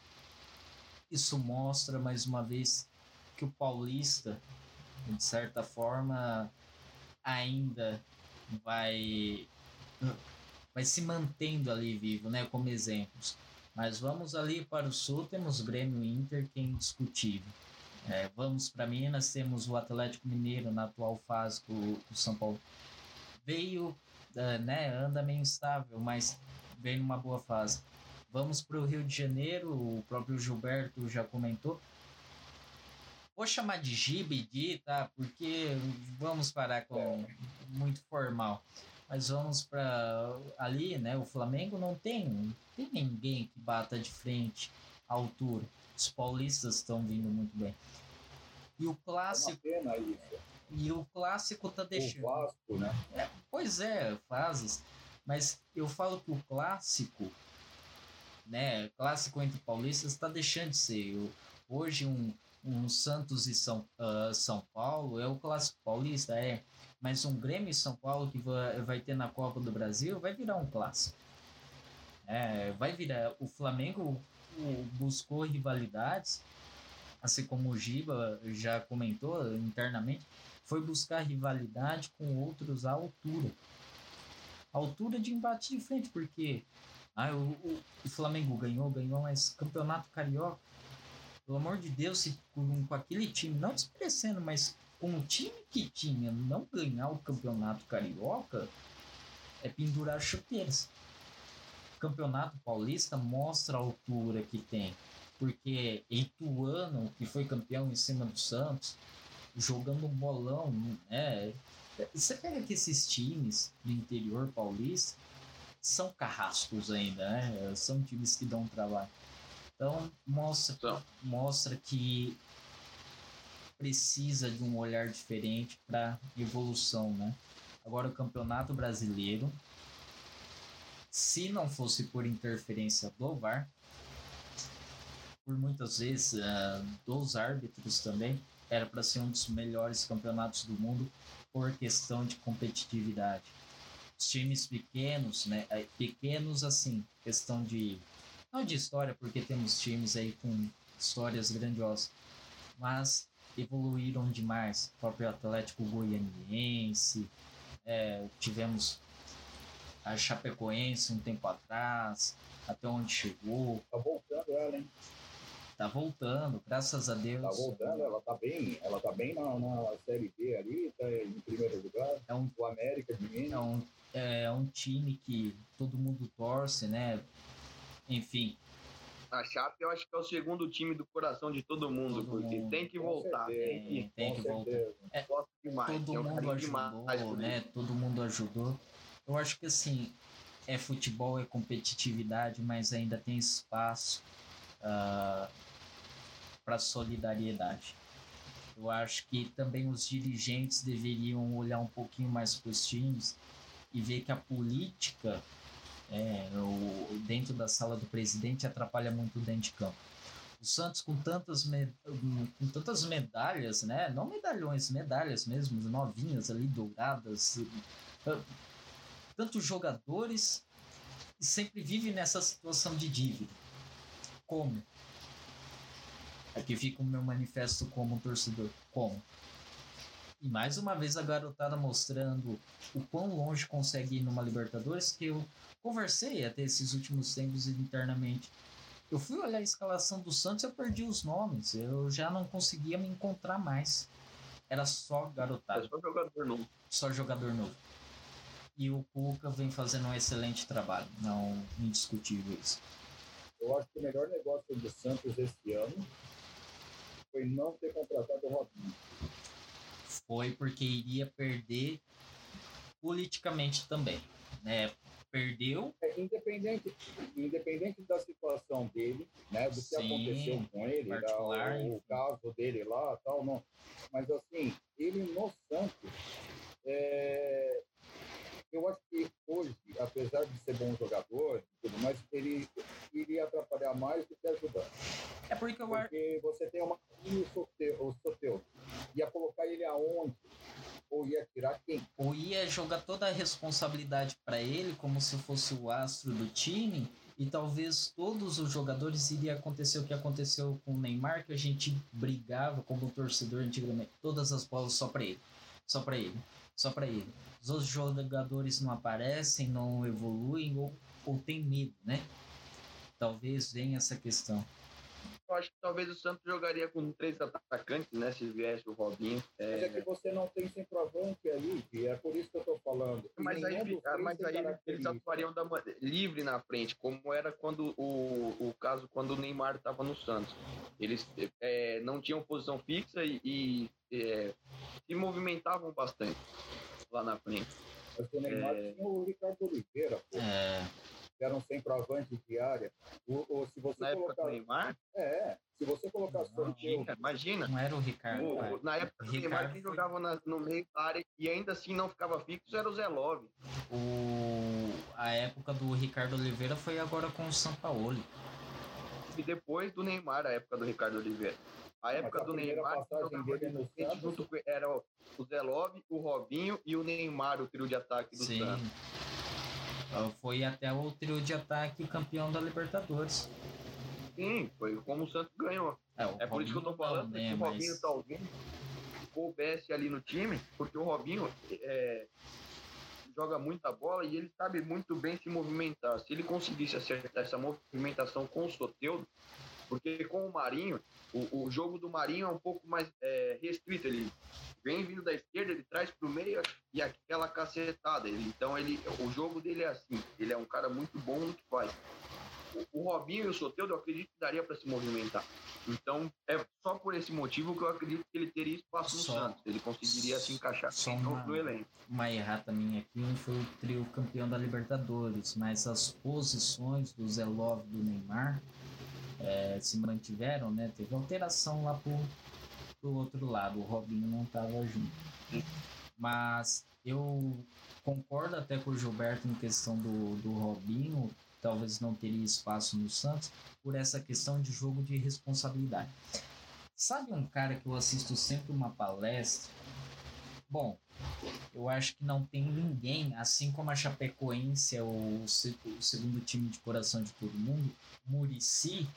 Isso mostra mais uma vez que o Paulista, de certa forma, ainda vai vai se mantendo ali vivo, né, como exemplos. Mas vamos ali para o sul, temos Grêmio Inter, que é indiscutível. É, vamos para Minas, temos o Atlético Mineiro na atual fase do, do São Paulo. Veio, uh, né, anda meio instável, mas vem numa boa fase. Vamos para o Rio de Janeiro, o próprio Gilberto já comentou. Vou chamar de Gibidi, tá? Porque vamos parar com muito formal. Mas vamos para ali, né? O Flamengo não tem, tem ninguém que bata de frente à altura. Os paulistas estão vindo muito bem. E o clássico. É uma pena isso. E o clássico tá deixando. O Vasco, né? É, pois é, fases. Mas eu falo que o clássico, né, clássico entre paulistas está deixando de ser. hoje um, um Santos e São, uh, São Paulo é o clássico paulista, é. Mas um Grêmio e São Paulo que vai, ter na Copa do Brasil vai virar um clássico. É, vai virar. O Flamengo buscou rivalidades, assim como o Giba já comentou internamente, foi buscar rivalidade com outros à altura altura de embate de frente, porque ah, o, o, o Flamengo ganhou, ganhou, mas campeonato carioca, pelo amor de Deus, se com, com aquele time, não desmerecendo, mas com o time que tinha não ganhar o campeonato carioca, é pendurar chuteiras. O campeonato paulista mostra a altura que tem, porque Ituano, que foi campeão em cima do Santos, jogando um bolão, né? Você pega que esses times do interior paulista são carrascos ainda, né? São times que dão trabalho. Então, mostra, então. mostra que precisa de um olhar diferente para evolução, né? Agora, o Campeonato Brasileiro, se não fosse por interferência do VAR, por muitas vezes uh, dos árbitros também, era para ser um dos melhores campeonatos do mundo por questão de competitividade. Os times pequenos, né? É, pequenos assim, questão de. Não de história, porque temos times aí com histórias grandiosas, mas evoluíram demais. O próprio Atlético Goianiense, é, tivemos a Chapecoense um tempo atrás, até onde chegou. Tá voltando ela, hein? Tá voltando, graças a Deus. Tá voltando, ela tá bem, ela tá bem na, na Série B ali, tá em primeiro lugar. É um, o América de Minas. É um, é um time que todo mundo torce, né? Enfim. A Chape eu acho que é o segundo time do coração de todo mundo, todo porque mundo. tem que voltar. Tem que, tem que voltar. É, demais, todo mundo ajudou, demais né? Todo mundo ajudou. Eu acho que assim, é futebol, é competitividade, mas ainda tem espaço. Uh, para solidariedade. Eu acho que também os dirigentes deveriam olhar um pouquinho mais para os times e ver que a política é, o, dentro da sala do presidente atrapalha muito dentro de campo. O Santos com tantas, com tantas medalhas, né? Não medalhões, medalhas mesmo, novinhas ali, douradas. Tantos jogadores e sempre vive nessa situação de dívida. Como? Aqui fica o meu manifesto como torcedor. Como? E mais uma vez a garotada mostrando o quão longe consegue ir numa Libertadores, que eu conversei até esses últimos tempos internamente. Eu fui olhar a escalação do Santos e eu perdi os nomes. Eu já não conseguia me encontrar mais. Era só garotada. É só jogador novo. Só jogador novo. E o Cuca vem fazendo um excelente trabalho. Não indiscutível isso. Eu acho que o melhor negócio do Santos esse ano foi não ter contratado o Robinho. Foi porque iria perder politicamente também. Né? Perdeu. É, independente, independente da situação dele, né, do que Sim, aconteceu com ele, da, o, o caso dele lá, tal, não. Mas assim, ele no Santos, é, eu acho que hoje, apesar de ser bom jogador e tudo mais, ele iria atrapalhar mais do que ajudar. É porque Ar... Porque você tem uma o Soteudo. Ia colocar ele aonde? Ou ia tirar quem? ou ia jogar toda a responsabilidade para ele, como se fosse o astro do time, e talvez todos os jogadores iria acontecer o que aconteceu com o Neymar, que a gente brigava como torcedor antigamente, todas as bolas só para ele, só para ele, só para ele. Os outros jogadores não aparecem, não evoluem ou, ou tem medo, né? Talvez venha essa questão. Eu acho que talvez o Santos jogaria com três atacantes, né? Se viesse o Robinho. Mas é que você não tem centroavante aí, e é por isso que eu tô falando. E Mas aí, dos ah, mas aí eles atuariam da livre na frente, como era quando o, o caso quando o Neymar estava no Santos. Eles é, não tinham posição fixa e, e, é, se movimentavam bastante lá na frente. Mas o Neymar É. tinha o Ricardo Oliveira, pô, É, que era um centroavante de área. O, o- se você Na época colocar. do Neymar, É, se você colocar Não, Soteudo, imagina, imagina. não era o Ricardo. O- pai. na época do Neymar, quem foi- jogava na- no meio da área e ainda assim não ficava fixo era o Zé Love. O, a época do Ricardo Oliveira foi agora com o Sampaoli. E depois do Neymar, a época do Ricardo Oliveira. A época a do Neymar, frente, junto com, era o o Zé Love, o Robinho e o Neymar, o trio de ataque do Sim. Santos. Foi até o trio de ataque campeão da Libertadores. Sim, foi como o Santos ganhou. É, É por isso que eu tô falando não, que né, o Robinho mas- talvez coubesse ali no time, porque o Robinho é, joga muita bola e ele sabe muito bem se movimentar. Se ele conseguisse acertar essa movimentação com o Soteudo, porque com o Marinho, o, o jogo do Marinho é um pouco mais é, restrito. Ele vem vindo da esquerda, ele traz pro meio e aquela cacetada. Ele, então ele, o jogo dele é assim. Ele é um cara muito bom no que faz. O, o Robinho e o Soteudo eu acredito que daria para se movimentar. Então é só por esse motivo que eu acredito que ele teria espaço no Só- Santos. Ele conseguiria se encaixar só uma- no elenco. Uma errata minha aqui foi o trio campeão da Libertadores, mas as posições do Zé Love e do Neymar eh, se mantiveram, né? Teve alteração lá pro, pro outro lado, o Robinho não tava junto. Mas eu concordo até com o Gilberto em questão do, do Robinho, talvez não teria espaço no Santos, por essa questão de jogo de responsabilidade. Sabe um cara que eu assisto sempre uma palestra? Bom, eu acho que não tem ninguém, assim como a Chapecoense é o, o segundo time de coração de todo mundo, Murici,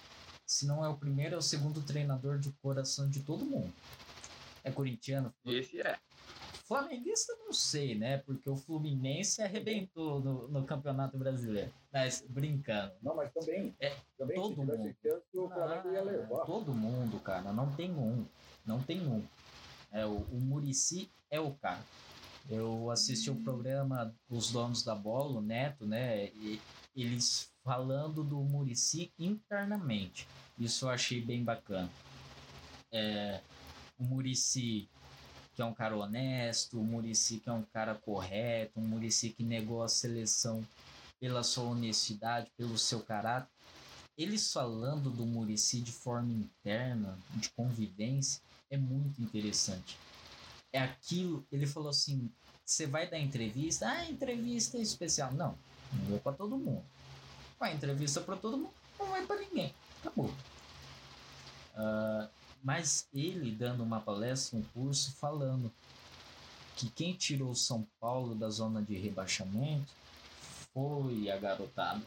se não é o primeiro, é o segundo treinador de coração de todo mundo. É corintiano, Esse é. Flamenguista não sei, né? Porque o Fluminense arrebentou no, no Campeonato Brasileiro. Mas brincando. Não, mas também. É, também todo mundo. chance, o Flamengo ia Ah, levar. todo mundo, cara. Não tem um. Não tem um. É, o, o Murici é o cara. Eu assisti o programa Os Donos da Bola, o Neto, né? E eles falando do Murici internamente. Isso eu achei bem bacana. É, o Murici que é um cara honesto, o Murici que é um cara correto, um Murici que negou a seleção pela sua honestidade, pelo seu caráter. Eles falando do Murici de forma interna, de convivência, é muito interessante. É aquilo, ele falou assim: você vai dar entrevista? Ah, entrevista é especial. Não, não é para todo mundo. Vai entrevista para todo mundo, não é para ninguém. Acabou. Ah, mas ele dando uma palestra, um curso, falando que quem tirou São Paulo da zona de rebaixamento foi a garotada.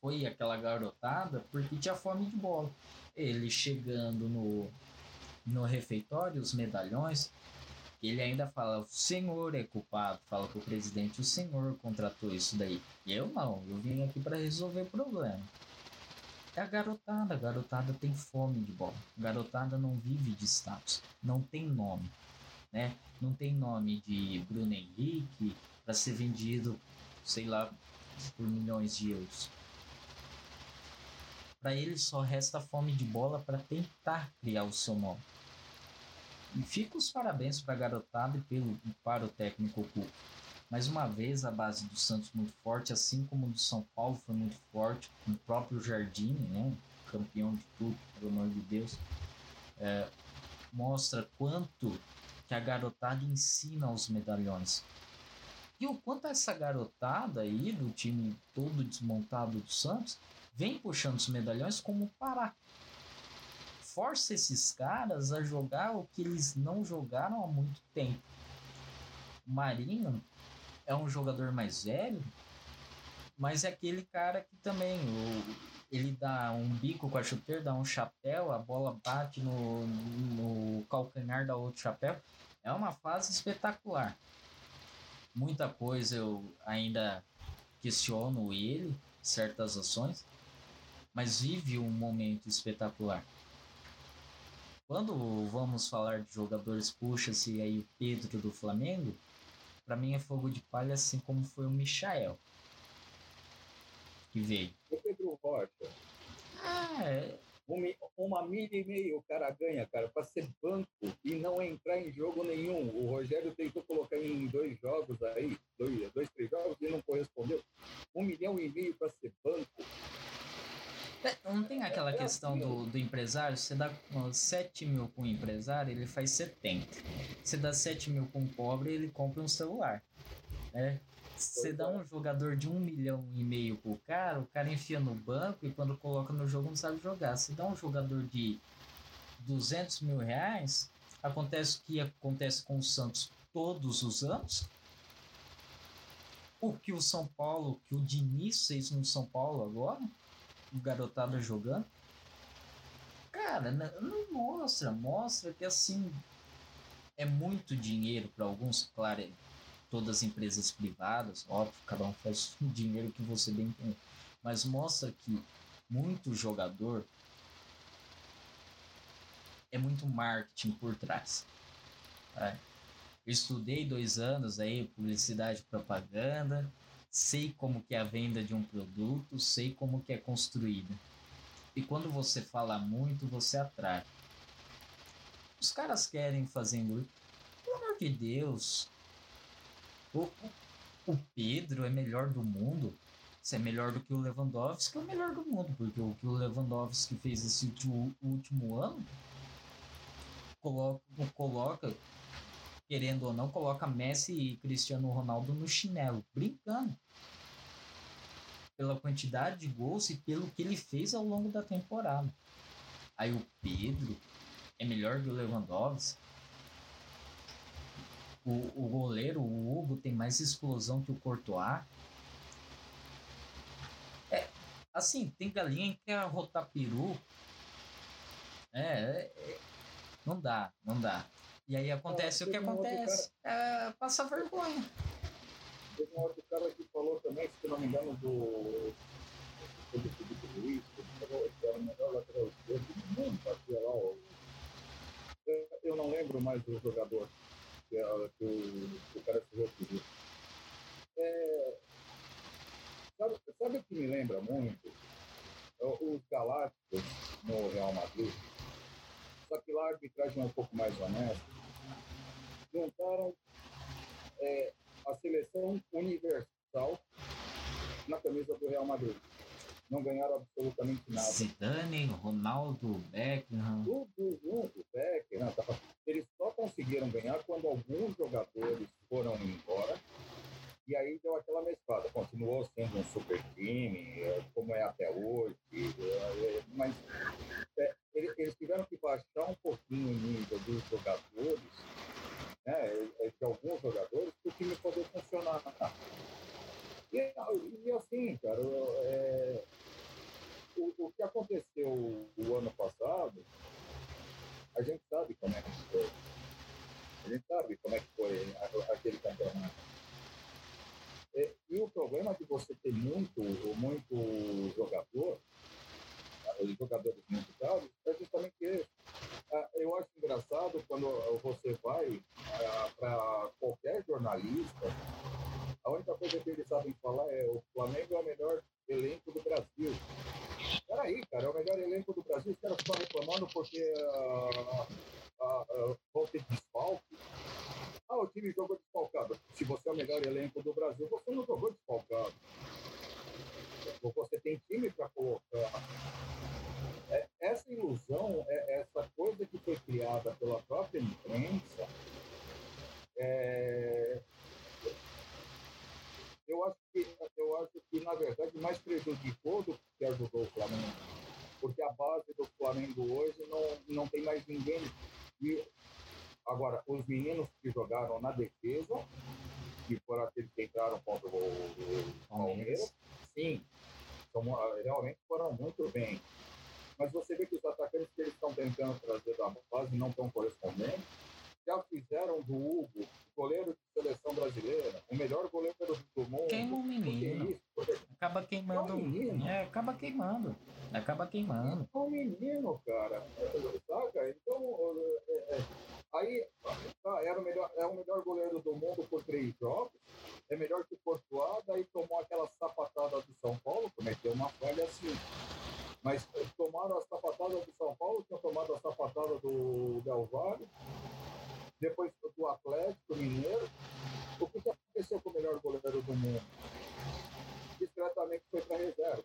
Foi aquela garotada porque tinha fome de bola. Ele chegando no, no refeitório, os medalhões, ele ainda fala: o senhor é culpado. Fala com o presidente: o senhor contratou isso daí. Eu não, eu vim aqui para resolver o problema. É a garotada, a garotada tem fome de bola. A garotada não vive de status, não tem nome. né? Não tem nome de Bruno Henrique para ser vendido, sei lá, por milhões de euros. Para ele só resta fome de bola para tentar criar o seu nome. E fica os parabéns para a garotada e pelo, para o técnico Cuca. Mais uma vez, a base do Santos muito forte, assim como do São Paulo foi muito forte, o próprio Jardine, né? campeão de tudo, pelo amor de Deus, é, mostra quanto que a garotada ensina aos medalhões. E o quanto essa garotada aí, do time todo desmontado do Santos, vem puxando os medalhões como parar. Força esses caras a jogar o que eles não jogaram há muito tempo. O Marinho é um jogador mais velho, mas é aquele cara que também o, ele dá um bico com a chuteira, dá um chapéu, a bola bate no, no calcanhar da outro chapéu. É uma fase espetacular. Muita coisa eu ainda questiono ele, certas ações, mas vive um momento espetacular. Quando vamos falar de jogadores, puxa-se aí o Pedro do Flamengo, para mim é fogo de palha, assim como foi o Michael. Que veio. O Pedro Rocha. Ah, é. Uma, uma milha e meia o cara ganha, cara, para ser banco e não entrar em jogo nenhum. O Rogério tentou colocar em dois jogos aí, dois, dois três jogos, e não correspondeu. Um milhão e meio para ser banco. É, não tem aquela questão do, do empresário? Você dá 7 mil com o empresário, ele faz 70. Você dá 7 mil com o pobre, ele compra um celular. Né? Você dá um jogador de um milhão e meio pro cara, o cara enfia no banco e quando coloca no jogo não sabe jogar. Você dá um jogador de 200 mil reais, acontece o que acontece com o Santos todos os anos. O que o São Paulo, que o Diniz fez no São Paulo agora, o garotado jogando. Cara, não mostra, mostra que assim é muito dinheiro para alguns, claro, é todas as empresas privadas, óbvio, cada um faz o dinheiro que você bem tem, mas mostra que muito jogador é muito marketing por trás. É. Eu estudei dois anos aí, publicidade e propaganda, sei como que é a venda de um produto, sei como que é construída. E quando você fala muito, você atrai. Os caras querem fazer Pelo amor de Deus. O, o Pedro é melhor do mundo. Se é melhor do que o Lewandowski, é o melhor do mundo. Porque o que o Lewandowski fez esse último, último ano coloca, coloca querendo ou não, coloca Messi e Cristiano Ronaldo no chinelo, brincando. Pela quantidade de gols e pelo que ele fez ao longo da temporada. Aí o Pedro é melhor que o Lewandowski. O, o goleiro, o Hugo, tem mais explosão que o Courtois. É, assim, tem galinha que quer rotar peru. É, é, é, não dá, não dá. E aí acontece o que acontece. Cara... É, passa vergonha. Teve um outro cara que falou também, se não me engano, do. Do Felipe Luiz, que era o melhor lateral esquerdo do mundo, fazia lá o. Eu não lembro mais do jogador que, que, o, que o cara se referiu. É, sabe, sabe o que me lembra muito? Os Galácticos no Real Madrid. Só que lá a arbitragem é um pouco mais honesta juntaram é, a seleção universal na camisa do Real Madrid. Não ganharam absolutamente nada. Zidane, Ronaldo, Beckham. Tudo junto, Beckham. Tá? Eles só conseguiram ganhar quando alguns jogadores foram embora. E aí deu aquela mesclada. Continuou sendo um super time, é, como é até hoje. É, mas é, eles tiveram que baixar um pouquinho o nível dos jogadores né, é, de alguns jogadores para o time poder funcionar. E, e assim, cara, é, o, o que aconteceu o ano passado, a gente sabe como é que foi. A gente sabe como é que foi aquele campeonato. E, e o problema de você ter muito, muito jogador, jogadores muito é justamente que ah, Eu acho engraçado quando você vai ah, para qualquer jornalista, a única coisa que eles sabem falar é o Flamengo é o melhor elenco do Brasil. Peraí, cara, é o melhor elenco do Brasil, os caras estão reclamando porque ah, vão ter desfalque. Ah, o time jogou desfalcado. Se você é o melhor elenco do Brasil, você não jogou desfalcado. Você tem time para colocar. É, essa ilusão, é, essa coisa que foi criada pela própria imprensa, é, eu acho que eu acho que na verdade mais prejudicou do que ajudou o Flamengo, porque a base do Flamengo hoje não não tem mais ninguém. E agora os meninos que jogaram na defesa, que foram aqueles que entraram contra o, o Palmeiras, sim, são, realmente foram muito bem. Mas você vê que os atacantes que eles estão tentando trazer da base não estão correspondendo já fizeram do Hugo, goleiro de seleção brasileira, o melhor goleiro do mundo. Queima o menino. Acaba queimando. É um menino. É, acaba queimando. Acaba queimando. É um menino, cara. Saca? Então, é, é, aí, tá, era o melhor, é o melhor goleiro do mundo por três jogos. É melhor que o Portugal, daí tomou aquela sapatada do São Paulo, cometeu uma falha assim. Mas tomaram a sapatada do São Paulo, tinham tomado a sapatada do Del Valle depois do Atlético Mineiro. O que aconteceu com o melhor goleiro do mundo? Discretamente foi para reserva.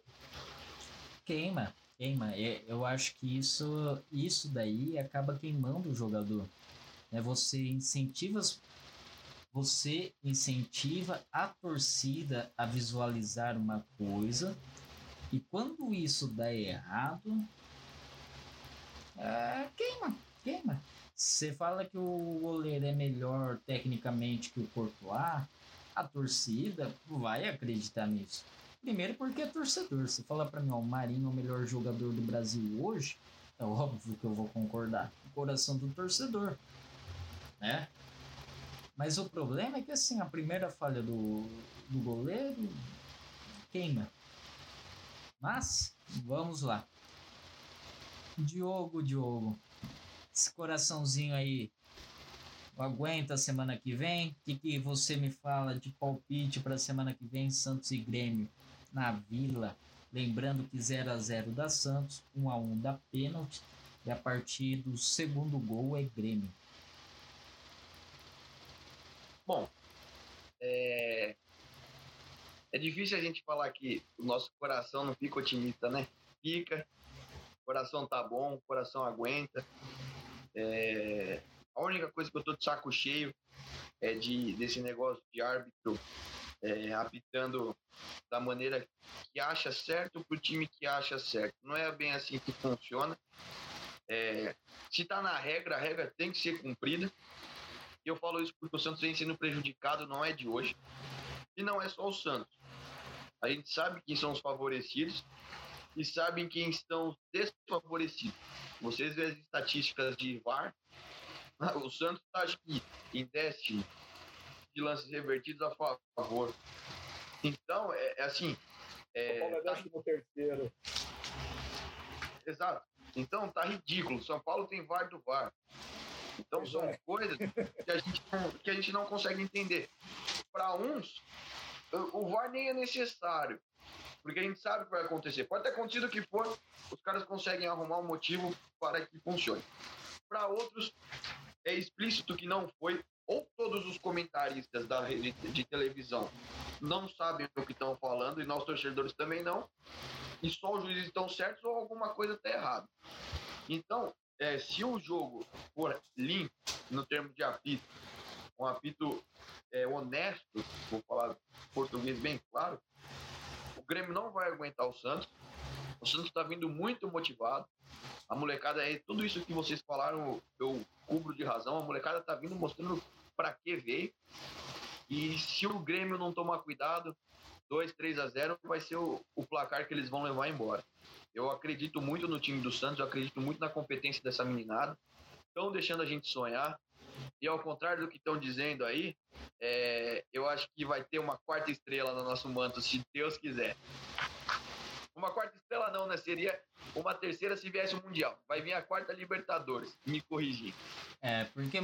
Queima, queima. Eu acho que isso, isso daí acaba queimando o jogador. Né? Você incentiva você incentiva a torcida a visualizar uma coisa e quando isso dá errado, é, queima, queima. Você fala que o goleiro é melhor tecnicamente que o Courtois, a torcida vai acreditar nisso. Primeiro porque é torcedor. Você fala para mim, ó, o Marinho é o melhor jogador do Brasil hoje, é óbvio que eu vou concordar. O coração do torcedor, né? Mas o problema é que assim, a primeira falha do, do goleiro queima. Mas, vamos lá. Diogo, Diogo, esse coraçãozinho aí aguenta a semana que vem? O que, que você me fala de palpite para a semana que vem, Santos e Grêmio na Vila? Lembrando que 0 a 0 da Santos, 1 a 1 da pênalti e a partir do segundo gol é Grêmio. Bom, é... é difícil a gente falar que o nosso coração não fica otimista, né? Fica, o coração tá bom, o coração aguenta. É, a única coisa que eu tô de saco cheio é de, desse negócio de árbitro é, apitando da maneira que acha certo para o time que acha certo. Não é bem assim que funciona. É, se está na regra, a regra tem que ser cumprida. E eu falo isso porque o Santos vem sendo prejudicado, não é de hoje. E não é só o Santos. A gente sabe quem são os favorecidos e sabem quem estão os desfavorecidos. Vocês vêem as estatísticas de VAR. O Santos está, que, em décimo de lances revertidos a favor. Então, é, é assim. É, São Paulo é tá terceiro. Exato. Então, tá ridículo. São Paulo tem VAR do VAR. Então, são é. coisas que a, gente, que a gente não consegue entender. Para uns, o VAR nem é necessário. Porque a gente sabe o que vai acontecer. Pode ter acontecido o que for, os caras conseguem arrumar um motivo para que funcione. Para outros, é explícito que não foi, ou todos os comentaristas da rede de televisão não sabem o que estão falando, e nós torcedores também não, e só os juízes estão certos ou alguma coisa está errada. Então, é, se o jogo for limpo, no termo de apito, um apito é, honesto, vou falar português bem claro, o Grêmio não vai aguentar o Santos, o Santos está vindo muito motivado. A molecada é tudo isso que vocês falaram, eu cubro de razão. A molecada está vindo mostrando para que veio. E se o Grêmio não tomar cuidado, 2, 3 a 0 vai ser o, o placar que eles vão levar embora. Eu acredito muito no time do Santos, eu acredito muito na competência dessa meninada. Estão deixando a gente sonhar. E ao contrário do que estão dizendo aí, é, eu acho que vai ter uma quarta estrela no nosso manto, se Deus quiser. Uma quarta estrela não, né? Seria uma terceira se viesse o Mundial. Vai vir a quarta Libertadores, me corrigir. É, porque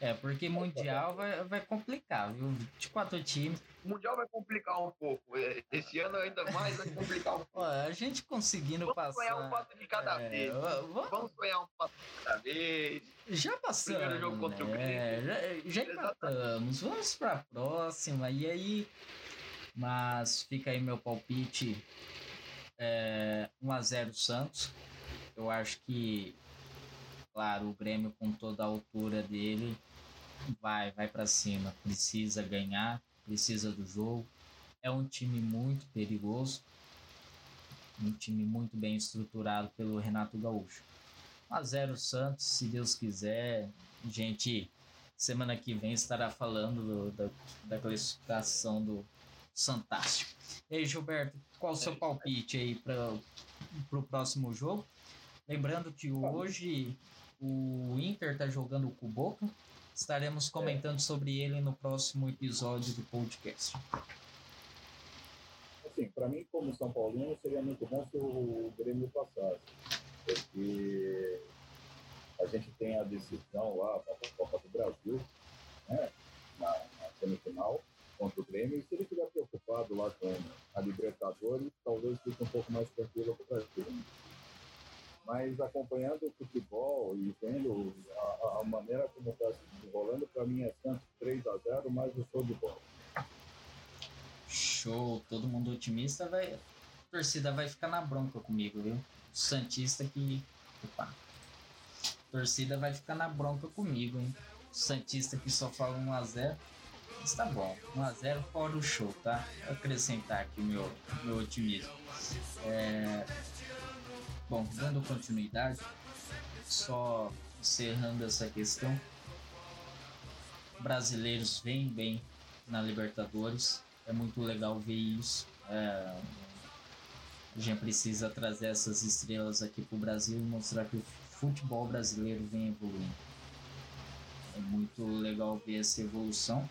É, porque Mundial vai, vai complicar, viu? 24 times. Mundial vai complicar um pouco. É, esse ano ainda mais vai complicar um pouco. a gente conseguindo vamos passar. Vamos sonhar um passo de cada é, vez. Vamos... vamos sonhar um passo de cada vez. Já passamos. Primeiro jogo contra o Grêmio. Já, já empatamos. Vamos pra próxima. E aí. Mas fica aí meu palpite. É, 1x0 Santos. Eu acho que, claro, o Grêmio com toda a altura dele vai, vai para cima. Precisa ganhar, precisa do jogo. É um time muito perigoso, um time muito bem estruturado pelo Renato Gaúcho. 1 a 0 Santos, se Deus quiser. Gente, semana que vem estará falando do, da, da classificação do Fantástico. E aí, Gilberto, qual o seu palpite aí para o próximo jogo? Lembrando que hoje o Inter está jogando com o Boca. Estaremos comentando sobre ele no próximo episódio do podcast. Assim, para mim, como São Paulino, seria muito bom se o Grêmio passasse. Porque a gente tem a decisão lá para a Copa do Brasil, né, na, na semifinal contra o Grêmio, e se ele estiver preocupado lá com a Libertadores, talvez fique um pouco mais tranquilo para o Brasil. Mas acompanhando o futebol e vendo a, a maneira como está se desenrolando, para mim é Santos 3 a 0 mais o show de bola. Show, todo mundo otimista, vai, a torcida vai ficar na bronca comigo, viu? O Santista que. Opa. A torcida vai ficar na bronca comigo, hein? O Santista que só fala 1x0. Mas tá bom, 1x0 fora o show, tá? Vou acrescentar aqui meu, meu otimismo. É, Bom, dando continuidade, só encerrando essa questão, brasileiros vêm bem na Libertadores, é muito legal ver isso. É, a gente precisa trazer essas estrelas aqui para o Brasil e mostrar que o futebol brasileiro vem evoluindo. É muito legal ver essa evolução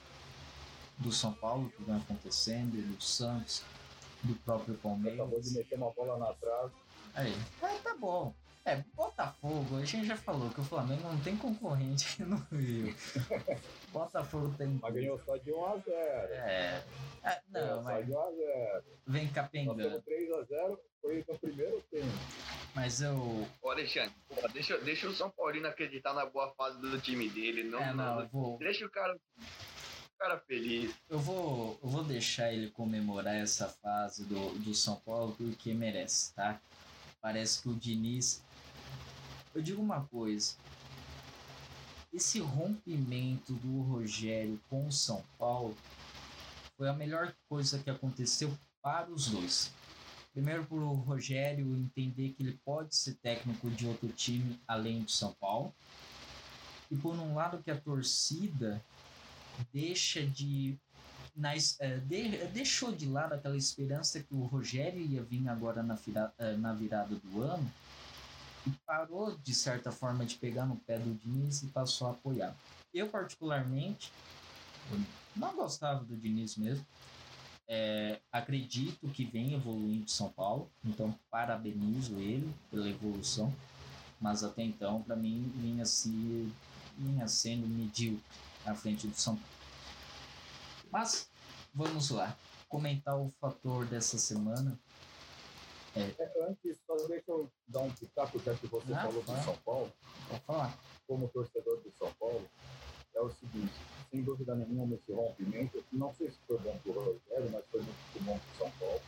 do São Paulo que vem acontecendo, do Santos, do próprio Palmeiras. Acabou de meter uma bola na trave Aí. Aí tá bom. É, Botafogo, a gente já falou que o Flamengo não tem concorrente aqui no Rio. Botafogo tem. Mas ganhou só de 1x0. É. é não, mas. Só de 1x0. Vem capengando. 3x0 foi no primeiro tempo. Mas eu. Ô, Alexandre, pô, deixa, deixa o São Paulino acreditar na boa fase do time dele. Não, é, não, não vou... Deixa o cara cara feliz. Eu vou, eu vou deixar ele comemorar essa fase do, do São Paulo porque merece, tá? Parece que o Diniz. Eu digo uma coisa. Esse rompimento do Rogério com o São Paulo foi a melhor coisa que aconteceu para os dois. Primeiro, para o Rogério entender que ele pode ser técnico de outro time além do São Paulo. E por um lado, que a torcida deixa de na, é, de, deixou de lado aquela esperança que o Rogério ia vir agora na, fira, é, na virada do ano e parou, de certa forma, de pegar no pé do Diniz e passou a apoiar. Eu, particularmente, não gostava do Diniz mesmo. É, acredito que vem evoluindo São Paulo, então parabenizo ele pela evolução, mas até então, para mim, vinha, se, vinha sendo medíocre à frente do São Paulo. Mas vamos lá. Comentar o fator dessa semana. É... É, antes, só deixa eu dar um pitaco, já que você ah, falou do São Paulo. Pode falar. Como torcedor do São Paulo, é o seguinte: sem dúvida nenhuma, esse rompimento, não sei se foi bom para o Rogério, mas foi muito bom para o São Paulo.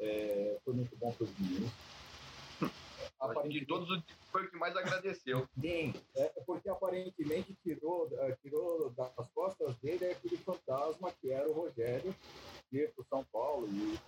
É, foi muito bom para os meninos de todos foi o que mais agradeceu. Sim, é porque aparentemente tirou, é, tirou das costas dele aquele fantasma que era o Rogério, ir para São Paulo e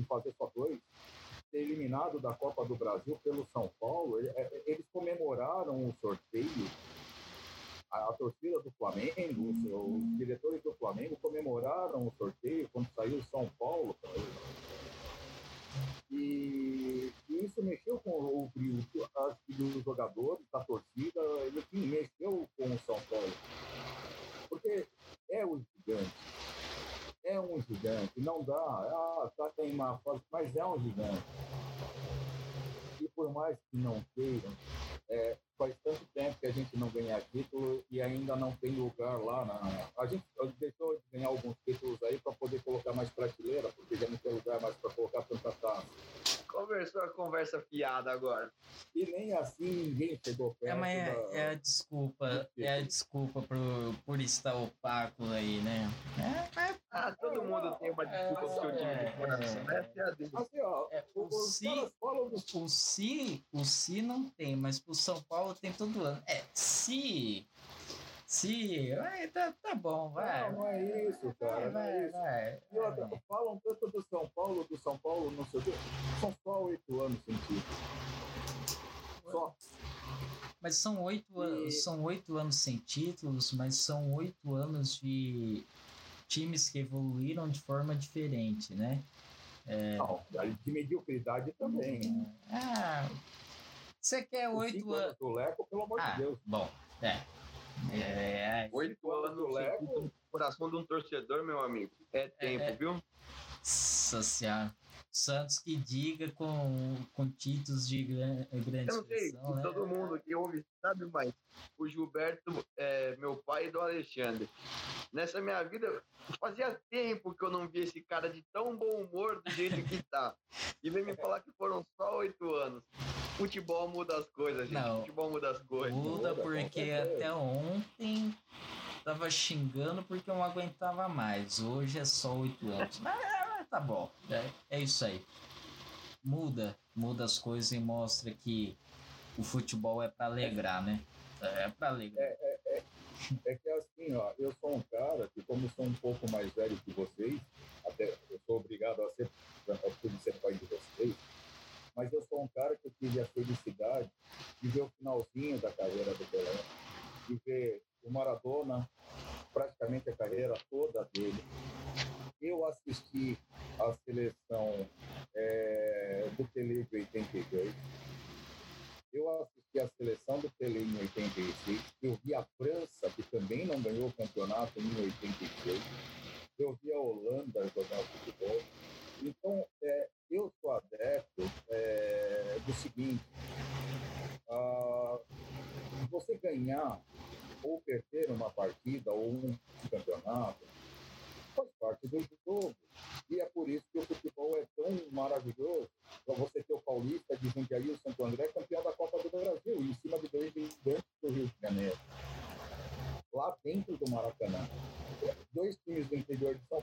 e fazer só dois, ser eliminado da Copa do Brasil pelo São Paulo. É, eles comemoraram o sorteio a, torcida do Flamengo, os, diretores do Flamengo comemoraram o sorteio quando saiu o São Paulo. E, e isso mexeu com o brilho dos jogadores, da torcida, ele mexeu com o São Paulo. Porque é o gigante. É um gigante. Não dá. Ah, tá tem uma fase, mas é um gigante. E por mais que não queiram, é, faz tanto tempo que a gente não ganha título e ainda não tem lugar lá. Na... A gente deixou de ganhar alguns títulos aí para poder colocar mais prateleira, porque já não tem lugar mais para colocar tanta taça. Conversou a conversa fiada agora. E nem assim ninguém chegou perto. É, mas é, da... é a desculpa, é a desculpa por, por estar opaco aí, né? É, é ah, todo mundo tem uma desculpa pro seu time de coração. É, é, assim, ó, é, o, si, o, si, o si não tem, mas pro São Paulo tem todo ano. É, se se. Vai, tá, tá bom, vai. Não, não é isso, cara. Vai, não é isso. Vai, e outra, falam tanto do São Paulo, do São Paulo, não sei o quê. São só oito anos sem título. Só. Mas são oito, e... são oito anos sem títulos, mas são oito anos de times que evoluíram de forma diferente, né? É... Não, de mediocridade também. Ah, você quer oito anos. do Leco, pelo amor ah, de Deus. Bom, é. É, Oito anos no coração de um torcedor, meu amigo. É tempo, é, viu? Nossa senhora. Santos que diga com, com títulos de grande Eu não sei, né? todo mundo que ouve sabe mais. O Gilberto é meu pai e do Alexandre. Nessa minha vida, fazia tempo que eu não vi esse cara de tão bom humor do jeito que tá. E vem me falar que foram só oito anos. Futebol muda as coisas, gente. Não, Futebol muda as coisas. Muda porque até ontem tava xingando porque eu não aguentava mais. Hoje é só oito anos. Mas tá bom. É, é isso aí. Muda, muda as coisas e mostra que o futebol é para alegrar, né? É para alegrar. É, é, é, é que é assim, ó, eu sou um cara que, como sou um pouco mais velho que vocês, até eu sou obrigado a ser, a ser pai de vocês, mas eu sou um cara que tive a felicidade de ver o finalzinho da carreira do Pelé, de ver o Maradona, praticamente a carreira toda dele, eu assisti a seleção é, do Tele de 82. Eu assisti a seleção do Tele em 86. Eu vi a França, que também não ganhou o campeonato em 86. Eu vi a Holanda jogar futebol. Então, é, eu sou adepto é, do seguinte: ah, você ganhar ou perder uma partida ou um campeonato faz parte do jogo. E é por isso que o futebol é tão maravilhoso. Para você ter o Paulista de Jundiaí o Santo André campeão da Copa do Brasil, em cima de dois gigantes do Rio de Janeiro. Lá dentro do Maracanã. Dois times do interior de São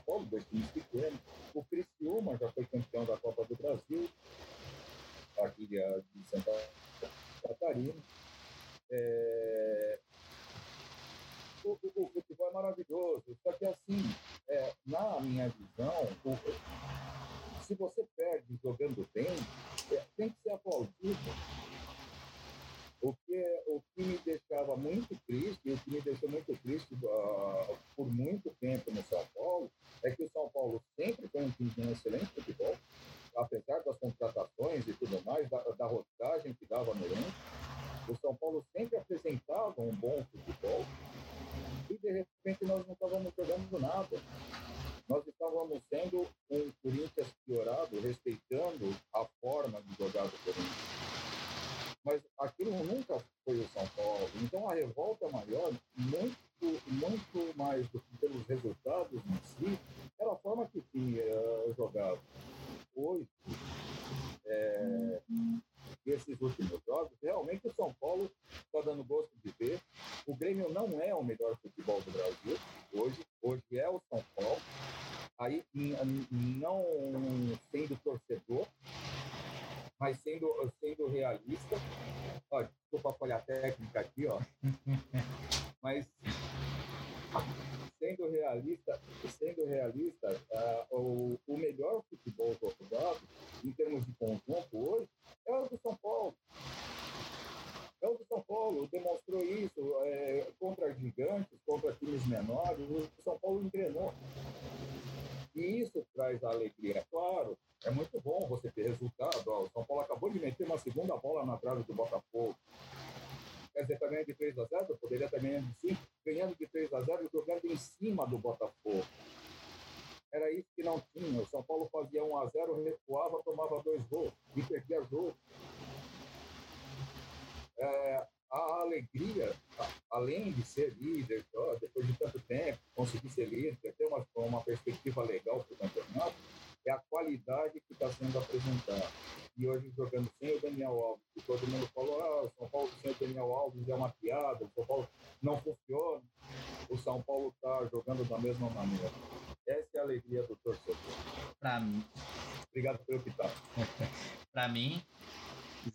mim,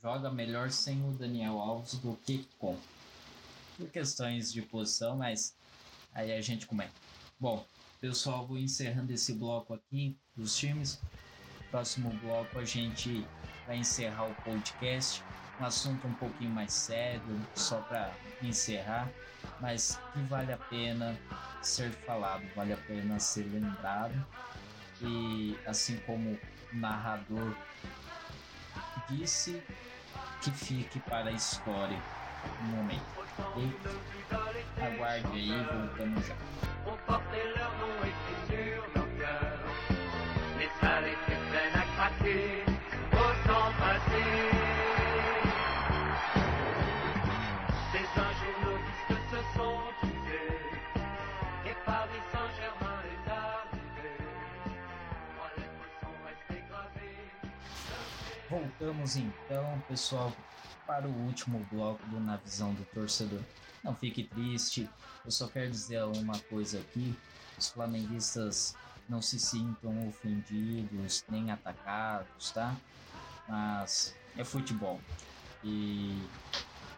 joga melhor sem o Daniel Alves do que com. Por questões de posição, mas aí a gente comenta. Bom, pessoal, vou encerrando esse bloco aqui dos times. Próximo bloco a gente vai encerrar o podcast. Um assunto um pouquinho mais sério, só para encerrar, mas que vale a pena ser falado, vale a pena ser lembrado. E assim como narrador disse, que fique para a história um momento. E aguarde aí, voltamos já. Então, pessoal, para o último bloco do Na Visão do Torcedor. Não fique triste, eu só quero dizer uma coisa aqui: os flamenguistas não se sintam ofendidos nem atacados, tá? Mas é futebol. E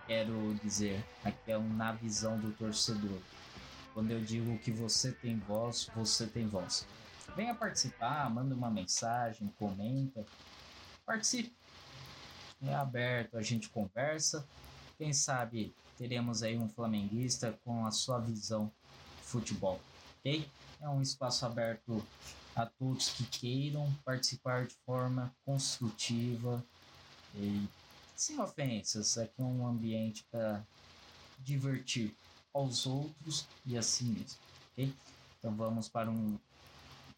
quero dizer, aqui é um na visão do torcedor. Quando eu digo que você tem voz, você tem voz. Venha participar, manda uma mensagem, comenta participe. É aberto, a gente conversa. Quem sabe teremos aí um flamenguista com a sua visão futebol, ok? É um espaço aberto a todos que queiram participar de forma construtiva e sem ofensas. Aqui é um ambiente para divertir aos outros e a si mesmo, ok? Então vamos para um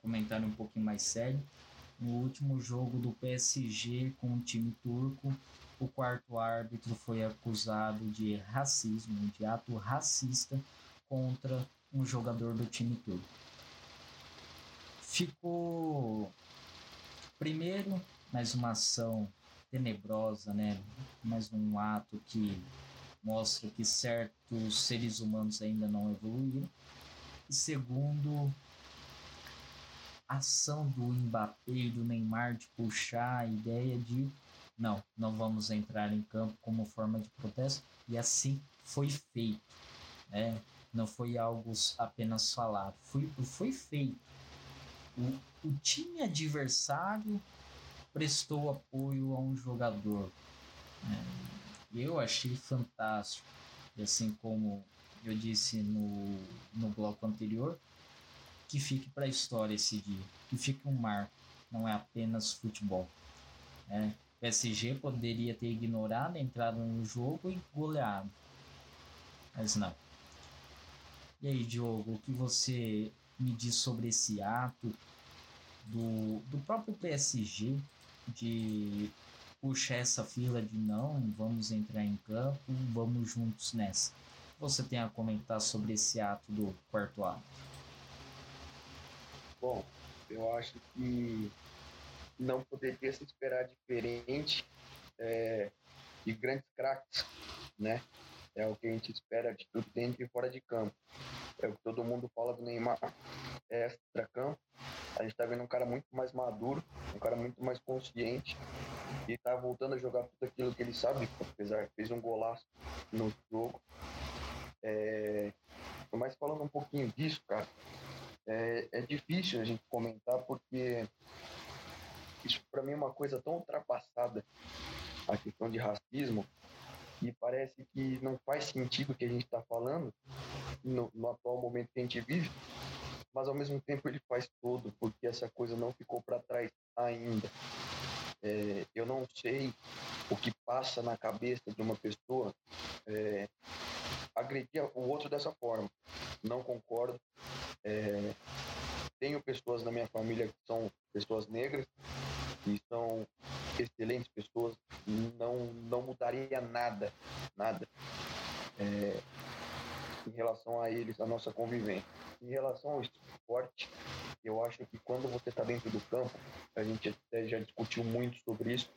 comentário um pouquinho mais sério. No último jogo do PSG com o time turco, o quarto árbitro foi acusado de racismo, de ato racista contra um jogador do time turco. Ficou primeiro mais uma ação tenebrosa, né? Mais um ato que mostra que certos seres humanos ainda não evoluíram. E segundo, ação do Mbappé e do Neymar de puxar a ideia de não, não vamos entrar em campo como forma de protesto, e assim foi feito. Né? Não foi algo apenas falado, foi, foi feito. O, o time adversário prestou apoio a um jogador. É, eu achei fantástico. E assim como eu disse no, no bloco anterior, que fique para a história esse dia, que fique um marco, não é apenas futebol. É, PSG poderia ter ignorado, entrado no jogo e goleado. Mas não. E aí, Diogo, o que você me diz sobre esse ato do, do próprio PSG de puxar essa fila de não, vamos entrar em campo, vamos juntos nessa? Você tem a comentar sobre esse ato do quarto ato? Bom, eu acho que não poderia se esperar diferente é, de grandes craques, né? É o que a gente espera de tudo dentro e fora de campo. É o que todo mundo fala do Neymar. É extra-campo. A gente tá vendo um cara muito mais maduro, um cara muito mais consciente e tá voltando a jogar tudo aquilo que ele sabe, apesar que fez um golaço no jogo. É... Mas falando um pouquinho disso, cara, é, é difícil a gente comentar porque isso para mim é uma coisa tão ultrapassada, a questão de racismo, e parece que não faz sentido o que a gente está falando no, no, atual momento que a gente vive, mas ao mesmo tempo ele faz todo, porque essa coisa não ficou para trás ainda. É, eu não sei o que passa na cabeça de uma pessoa é, agredir o outro dessa forma. Não concordo. É, tenho pessoas na minha família que são pessoas negras e são excelentes pessoas. Não, não mudaria nada, nada é, em relação a eles, a nossa convivência. Em relação ao esporte, eu acho que quando você está dentro do campo, a gente até já discutiu muito sobre isso.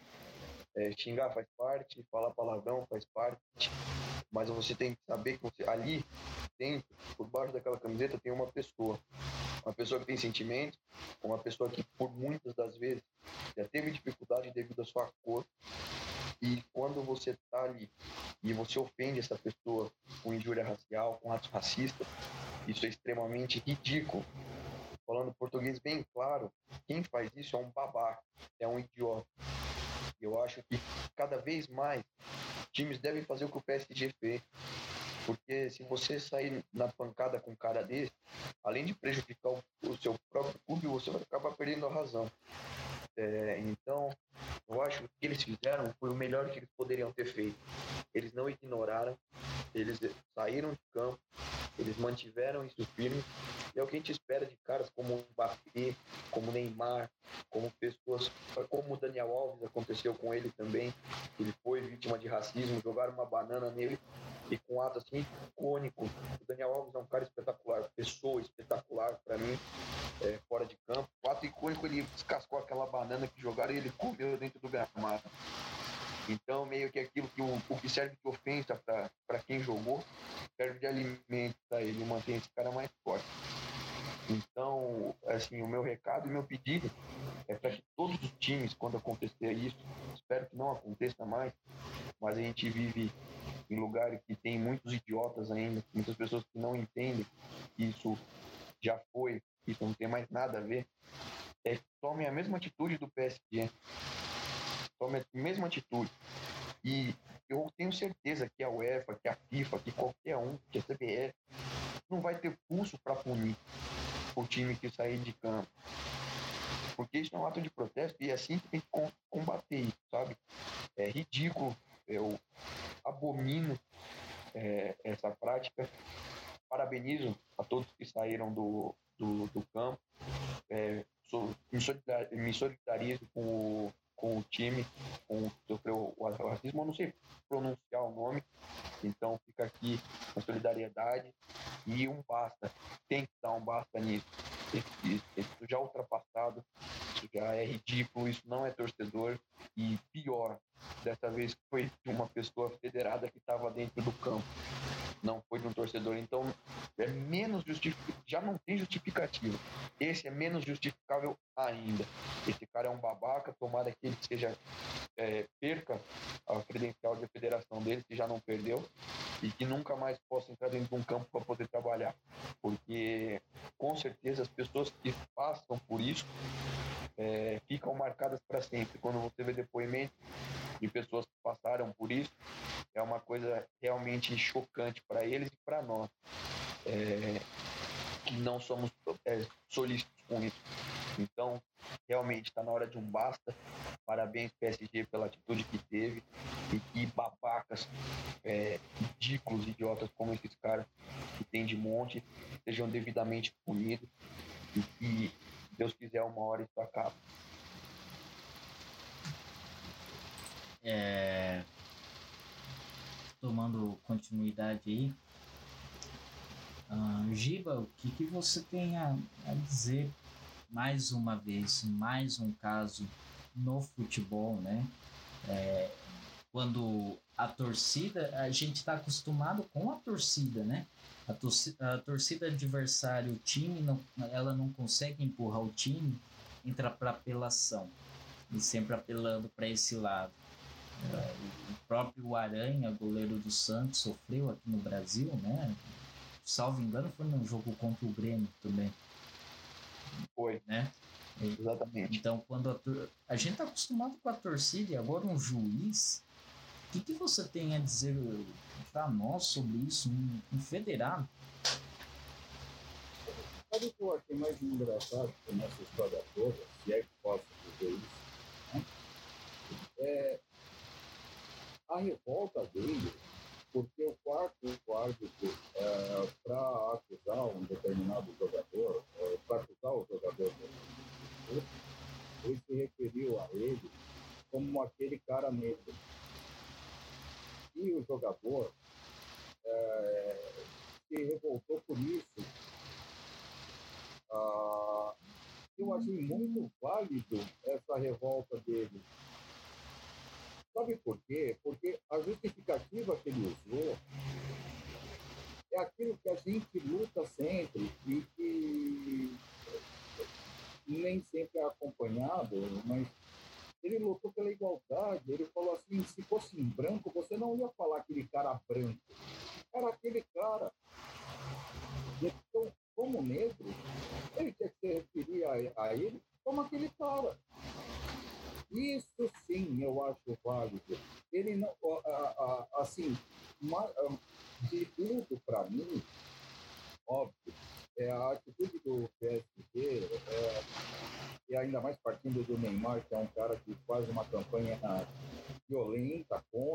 É, xingar faz parte, falar palavrão faz parte, mas você tem que saber que você, ali dentro, por baixo daquela camiseta, tem uma pessoa. Uma pessoa que tem sentimentos, uma pessoa que, por muitas das vezes, já teve dificuldade devido à sua cor. E quando você está ali e você ofende essa pessoa com injúria racial, com atos racistas, isso é extremamente ridículo. Falando português bem claro, quem faz isso é um babaca, é um idiota. Eu acho que cada vez mais times devem fazer o que o PSG fez. Porque se você sair na pancada com um cara desse, além de prejudicar o, o seu próprio clube, você vai acabar perdendo a razão. É, então, eu acho que o que eles fizeram foi o melhor que eles poderiam ter feito. Eles não ignoraram, eles saíram de campo, eles mantiveram isso firme. E é o que a gente espera de caras como o Mbappé, como o Neymar, como pessoas, como o Daniel Alves, aconteceu com ele também. Ele foi vítima de racismo, jogaram uma banana nele e com um ato assim icônico. O Daniel Alves é um cara espetacular, pessoa espetacular para mim, é, fora de campo. O ato icônico, ele descascou aquela banana que jogaram e ele comeu dentro do gramado. Então, meio que aquilo que o, o que serve de ofensa para quem jogou, serve de alimento para ele, mantém esse cara mais forte. Então, assim, o meu recado e meu pedido é para que todos os times, quando acontecer isso, espero que não aconteça mais, mas a gente vive em lugares que tem muitos idiotas ainda, muitas pessoas que não entendem que isso já foi, que isso não tem mais nada a ver, é, tomem a mesma atitude do PSG. Tomem a mesma atitude. E eu tenho certeza que a UEFA, que a FIFA, que qualquer um, que a CBF, não vai ter pulso para punir o time que sair de campo. Porque isso é um ato de protesto e é assim que tem que combater isso, sabe? É ridículo, eu abomino é, essa prática. Parabenizo a todos que saíram do, do, do campo. É, sou, me, solidarizo, me solidarizo com o, com o time, com o sofreu o racismo, eu não sei pronunciar o nome, então fica aqui a solidariedade e um basta. Tem que dar um basta nisso. Isso já ultrapassado, isso já é ridículo, isso não é torcedor e pior, dessa vez foi de uma pessoa federada que estava dentro do campo, não foi de um torcedor. Então é menos justificável, já não tem justificativa. Esse é menos justificável ainda. Esse cara é um babaca, tomara que ele seja é, perca a credencial de federação dele, que já não perdeu, e que nunca mais possa entrar dentro de um campo para poder trabalhar. Porque com certeza as pessoas que passam por isso é, ficam marcadas para sempre. Quando você vê depoimento de pessoas que passaram por isso, é uma coisa realmente chocante para eles e para nós, é, que não somos é, solícitos com isso. Então, realmente está na hora de um basta. Parabéns, PSG, pela atitude que teve. E que babacas, é, ridículos, idiotas como esses caras que tem de monte sejam devidamente punidos. E que, Deus quiser, uma hora isso acaba. É... Tomando continuidade aí. Uh, Giba, o que, que você tem a, a dizer mais uma vez, mais um caso no futebol, né? É, quando a torcida, a gente está acostumado com a torcida, né? A torcida, a torcida adversária, o time, não, ela não consegue empurrar o time, entra para apelação e sempre apelando para esse lado. É, o próprio Aranha, goleiro do Santos, sofreu aqui no Brasil, né? Salvo engano, foi num jogo contra o Grêmio também. Foi. Né? Exatamente. Então, quando a, a gente está acostumado com a torcida e agora um juiz, o que, que você tem a dizer para nós sobre isso, um, um federado? Sabe o que eu achei mais engraçado nessa história toda, se é que posso dizer isso, né? é a revolta dele porque o quarto árbitro, é, para acusar um determinado jogador, é, para acusar o jogador, ele se referiu a ele como aquele cara negro. E o jogador é, se revoltou por isso. Ah, eu achei muito válido essa revolta dele Sabe por quê? Porque a justificativa que ele usou é aquilo que a gente luta sempre e que nem sempre é acompanhado, mas ele lutou pela igualdade. Ele falou assim: se fosse em branco, você não ia falar aquele cara branco, era aquele cara. Então, como negro, ele tinha que se referir a, a ele como aquele cara. Isso sim eu acho válido. Ele não, assim, de tudo para mim, óbvio, é a atitude do PSG, é, e do Neymar, que é um cara que faz uma campanha violenta contra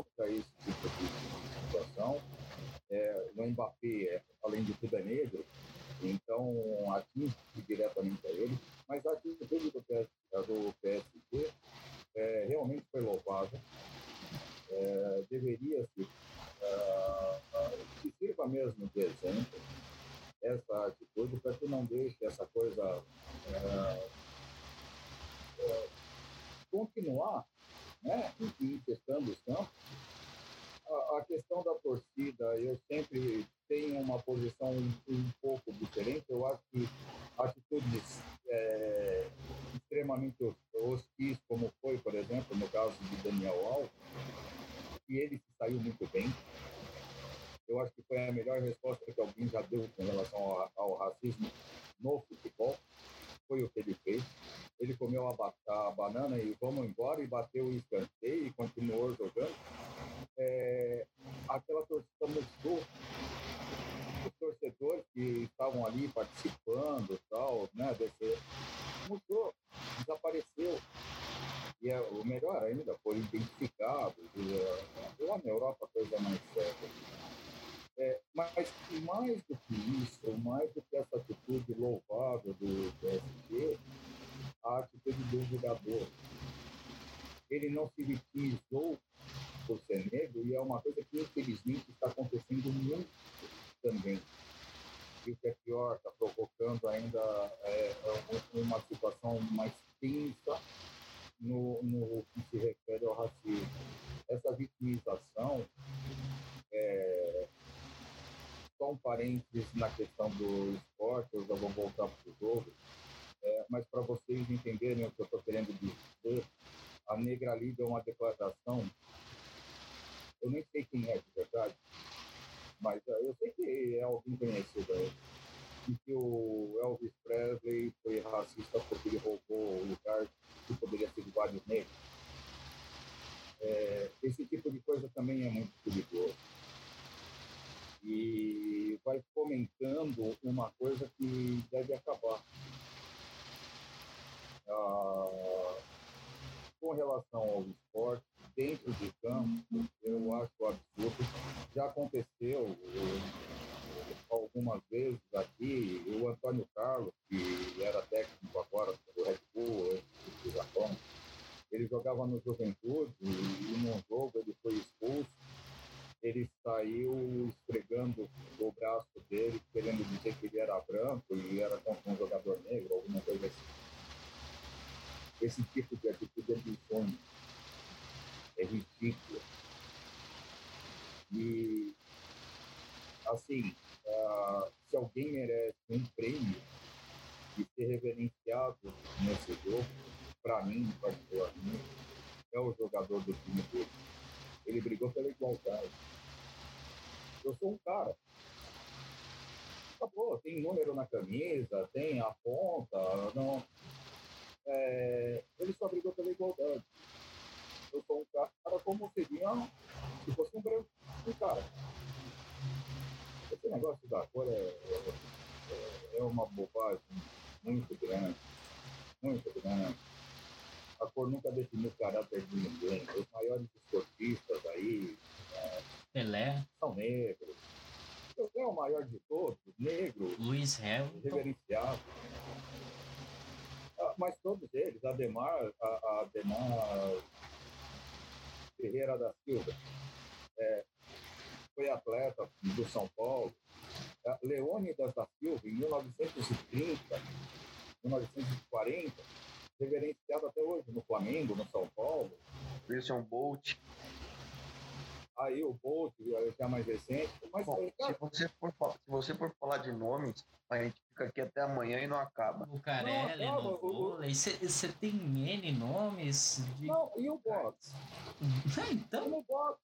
você for, se você for falar de nomes, a gente fica aqui até amanhã e não acaba. O Carelli, não, no vôlei. Você tem N nomes? De... Não, e o boxe? então... o boxe.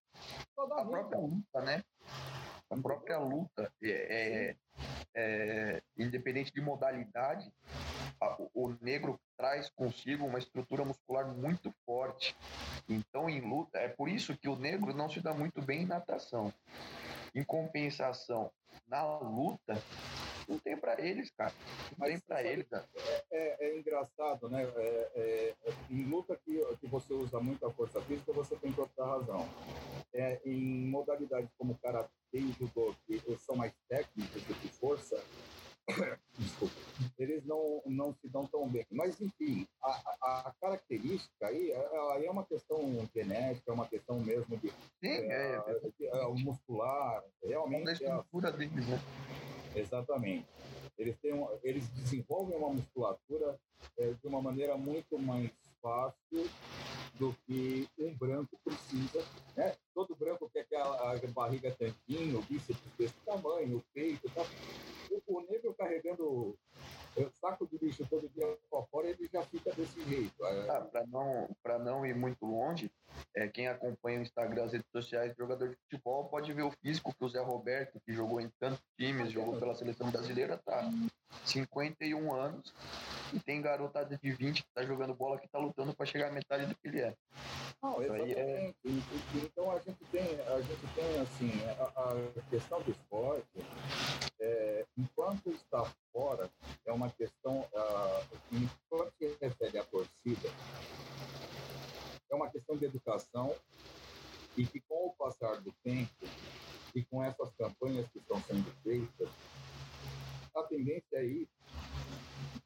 A própria luta, né? A própria luta, é, é, é independente de modalidade, a, o negro traz consigo uma estrutura muscular muito forte. Então, em luta, é por isso que o negro não se dá muito bem em natação. Em compensação, na luta, não tem para eles, cara. Não tem para eles, cara. É, é, engraçado, né? É, é, em luta que, que você usa muito a força física, você tem toda a razão. É, em modalidades como karatê e judô, que são mais técnicos do que força, desculpa, eles não, não se dão tão bem. Mas, enfim, a, a, característica aí é, é uma questão genética, é uma questão mesmo de, Sim, é, é, é, muscular, realmente. É a estrutura deles, né? Exatamente. Eles, têm um, eles desenvolvem uma musculatura é, de uma maneira muito mais fácil do que um branco precisa. Né? Todo branco quer que a, barriga tanquinho, o bíceps desse tamanho, o peito. Tá? O negro carregando saco de lixo todo dia para fora, ele já fica desse jeito. É... Ah, para não, não ir muito longe, é, quem acompanha o Instagram, as redes sociais, jogador de futebol, pode ver o físico que o Zé Roberto, que jogou em tantos times, jogou pela seleção brasileira, tá 51 anos e tem garotada de 20 que tá jogando bola que tá lutando para chegar à metade do que ele é. Não, exatamente. É... Então a gente tem, a gente tem assim, a, a questão do esporte, é, enquanto está fora, é uma questão, uh, enquanto se refere à torcida, é uma questão de educação e que com o passar do tempo e com essas campanhas que estão sendo feitas, a tendência é ir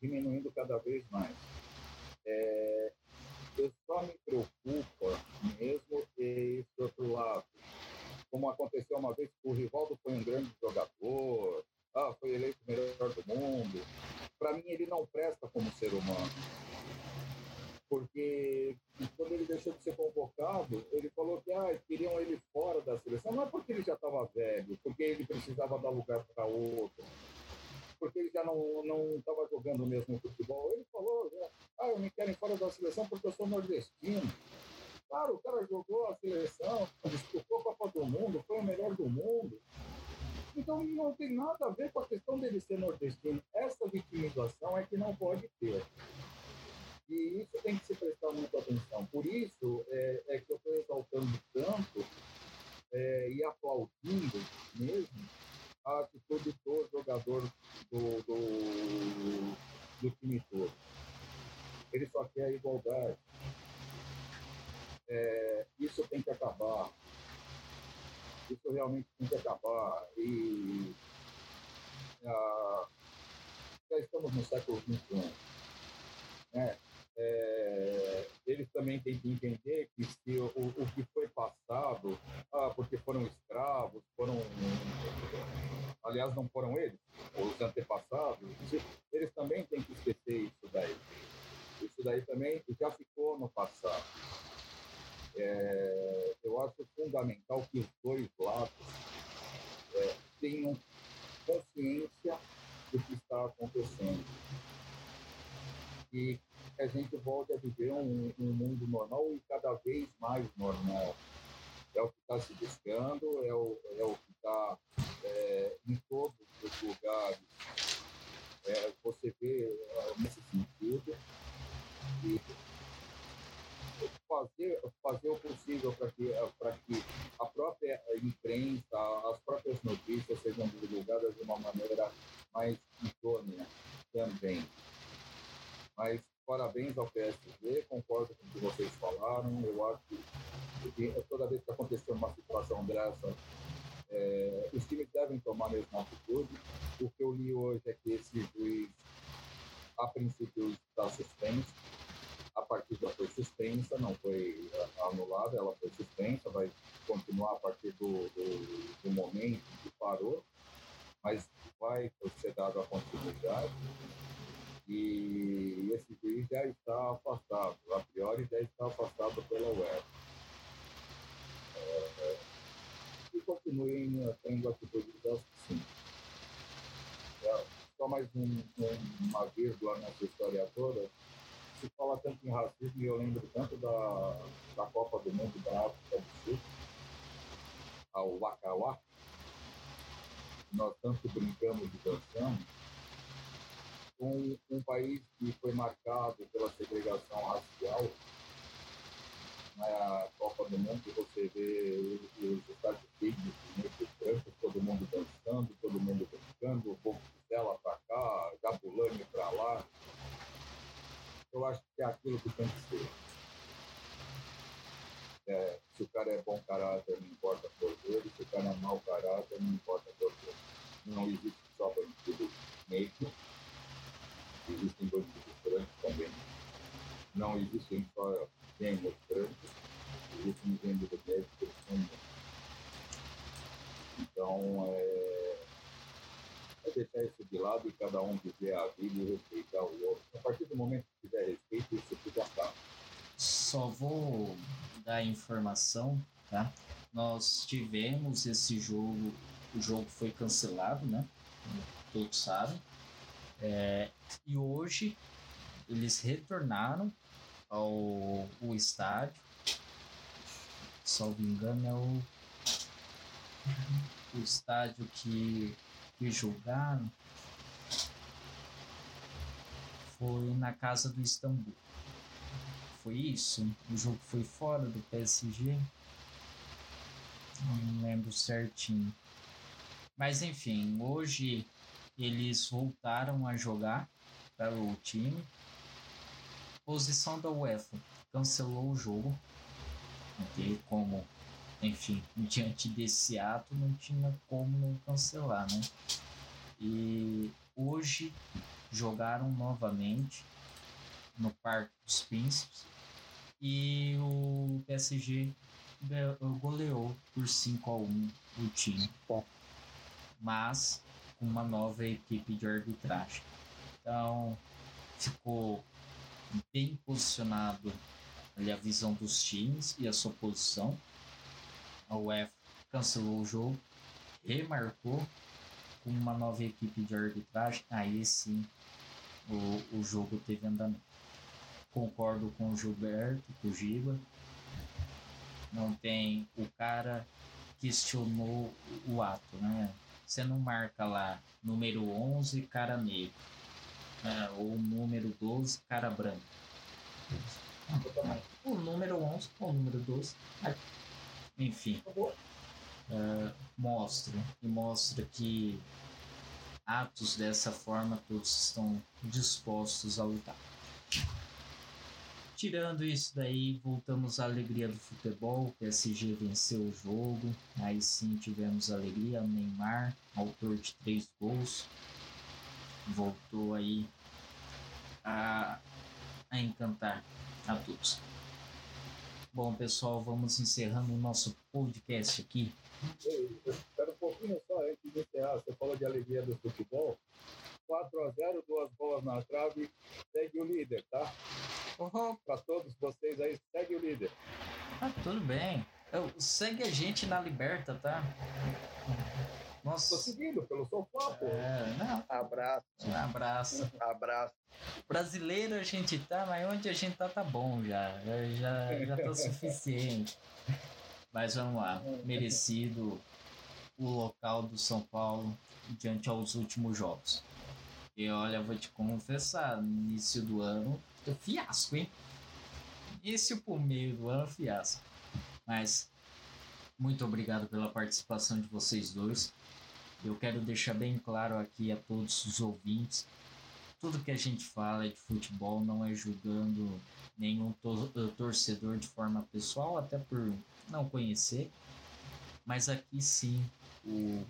diminuindo cada vez mais. É, eu só me preocupa mesmo esse outro lado. Como aconteceu uma vez que o Rivaldo foi um grande jogador, ah, foi eleito o melhor do mundo. Para mim, ele não presta como ser humano. Porque quando ele deixou de ser convocado, ele falou que ah, queriam ele fora da seleção. Não é porque ele já estava velho, porque ele precisava dar lugar para outro porque ele já não estava jogando o mesmo futebol. Ele falou, né, ah, eu me querem fora da seleção porque eu está afastado pela. É, e continuem tendo atitudes assim. É, só mais um, um, uma vírgula nessa história toda. Se fala tanto em racismo, e eu lembro tanto da, da Copa do Mundo da África do Sul, ao Wakawa, nós tanto brincamos e dançamos, um, um país que foi marcado pela segregação racial, na Copa do Mundo, você vê os Estados Unidos, negros brancos, todo mundo dançando, todo mundo brincando, o povo dela para cá, Gabulani para lá. Eu acho que é aquilo que tem que ser. É, se o cara é bom caráter, não importa por dele, se o cara é mau caráter, não importa por dele. Não existe só bandido negro, existem bandidos brancos também. Não existem só gêmeos brancos, existem gêmeos médicos também. Então, é, é deixar isso de lado e cada um viver a vida e respeitar o outro. A partir do momento que tiver respeito, isso tudo acaba. Só vou dar informação, tá? Nós tivemos esse jogo, o jogo foi cancelado, né? Todos sabem. É, e hoje eles retornaram ao, ao estádio. Salvo engano, é o, o estádio que, que jogaram foi na casa do Istambul. foi isso? O jogo foi fora do PSG? Não lembro certinho. Mas enfim, hoje eles voltaram a jogar para o time. Posição da UEFA cancelou o jogo. Porque como, enfim, diante desse ato não tinha como não cancelar, né? E hoje jogaram novamente no Parque dos Príncipes e o PSG goleou por 5 a 1 o time. Mas com uma nova equipe de arbitragem. Então ficou bem posicionado ali a visão dos times e a sua posição. A UEFA cancelou o jogo, remarcou com uma nova equipe de arbitragem. Aí sim o, o jogo teve andamento. Concordo com o Gilberto, com o Giba. Não tem. O cara questionou o ato, né? Você não marca lá número 11, cara negro. Né? Ou número 12, cara branco. O número 11 ou o número 12. Enfim. Uh, mostra. E mostra que atos dessa forma todos estão dispostos a lutar. Tirando isso daí, voltamos à alegria do futebol. O PSG venceu o jogo. Aí sim tivemos alegria. O Neymar, autor de três gols, voltou aí a, a encantar a todos. Bom, pessoal, vamos encerrando o nosso podcast aqui. Espera um pouquinho só antes de encerrar. Você falou de alegria do futebol. 4 a 0 duas bolas na trave, segue o líder, tá? Uhum. Para todos vocês aí, segue o líder. Ah, tudo bem. Eu, segue a gente na Liberta, tá? Nossa. Tô seguindo pelo sofá, pô. É, não. Abraço. abraço. Abraço. Brasileiro a gente tá, mas onde a gente tá, tá bom já. Já, já tá suficiente. Mas vamos lá. Merecido o local do São Paulo diante aos últimos jogos. E olha, vou te confessar, no início do ano, fiasco, hein? Início pro meio do ano, fiasco. Mas muito obrigado pela participação de vocês dois. Eu quero deixar bem claro aqui a todos os ouvintes: tudo que a gente fala é de futebol, não é julgando nenhum eh, torcedor de forma pessoal, até por não conhecer. Mas aqui sim, o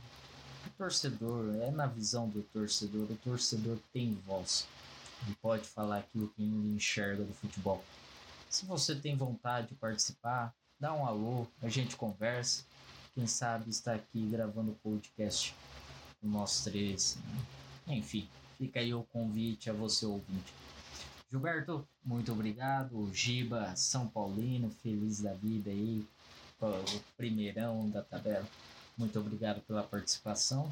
o torcedor, é na visão do torcedor, o torcedor tem voz e pode falar aquilo que ele enxerga do futebol. Se você tem vontade de participar, dá um alô, a gente conversa. Quem sabe está aqui gravando o podcast nós três. Né? Enfim, fica aí o convite a você ouvinte. Gilberto, muito obrigado. Giba, São Paulino, feliz da vida aí, o primeirão da tabela. Muito obrigado pela participação.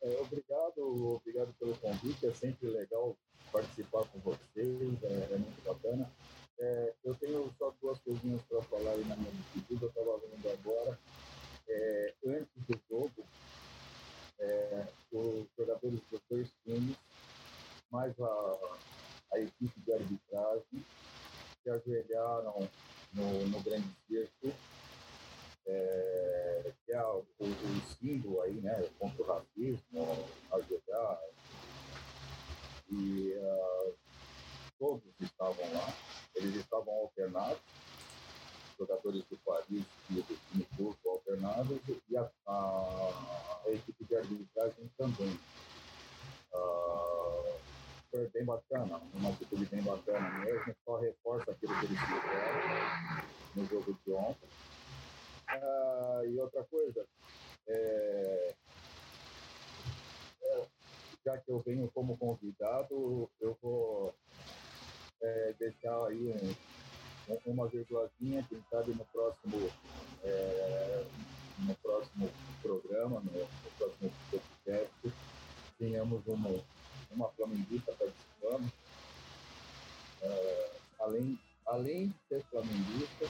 É, obrigado, obrigado pelo convite. É sempre legal participar com vocês, é, é muito bacana. É, eu tenho só duas coisinhas para falar aí na minha despedida. Eu estava vendo agora. É, antes do jogo, é, os jogadores dos dois times, mais a, a equipe de arbitragem, se ajoelharam no, no grande circo é, que é o, o, símbolo aí, né, contra o racismo, ajudar. E uh, todos estavam lá, eles estavam alternados, jogadores do Paris e do time turco alternados, e a, a, a equipe de arbitragem também. Uh, foi bem bacana, uma atitude bem bacana mesmo, só reforça aquilo que eles fizeram no jogo de ontem. Ah, e outra coisa, é, é, já que eu venho como convidado, eu vou é, deixar aí um, uma vírgulazinha, quem sabe no próximo, é, no próximo programa, no, no próximo podcast, tenhamos uma, uma flamenguista participando. É, além, além de ser flamenguista,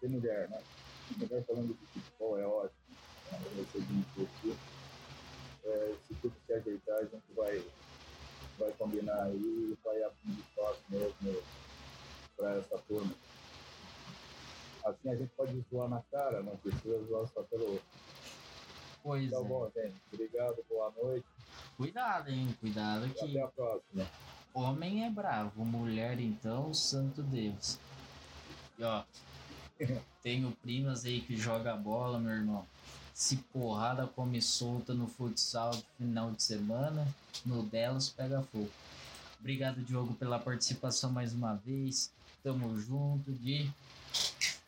ser mulher, né? Mulher falando de futebol é ótimo. Né? Vai ser muito É, se tudo se ajeitar, a gente vai, vai combinar aí e vai abrir espaço mesmo para essa turma. Assim a gente pode zoar na cara, não precisa zoar só pelo outro. Pois Tá é. bom, gente. Obrigado, boa noite. Cuidado, hein? Cuidado E que até a próxima. homem é bravo, mulher então, santo Deus. E ó, tenho primas aí que joga bola, meu irmão. Se porrada come solta no futsal de final de semana, no delas pega fogo. Obrigado, Diogo, pela participação mais uma vez. Tamo junto, de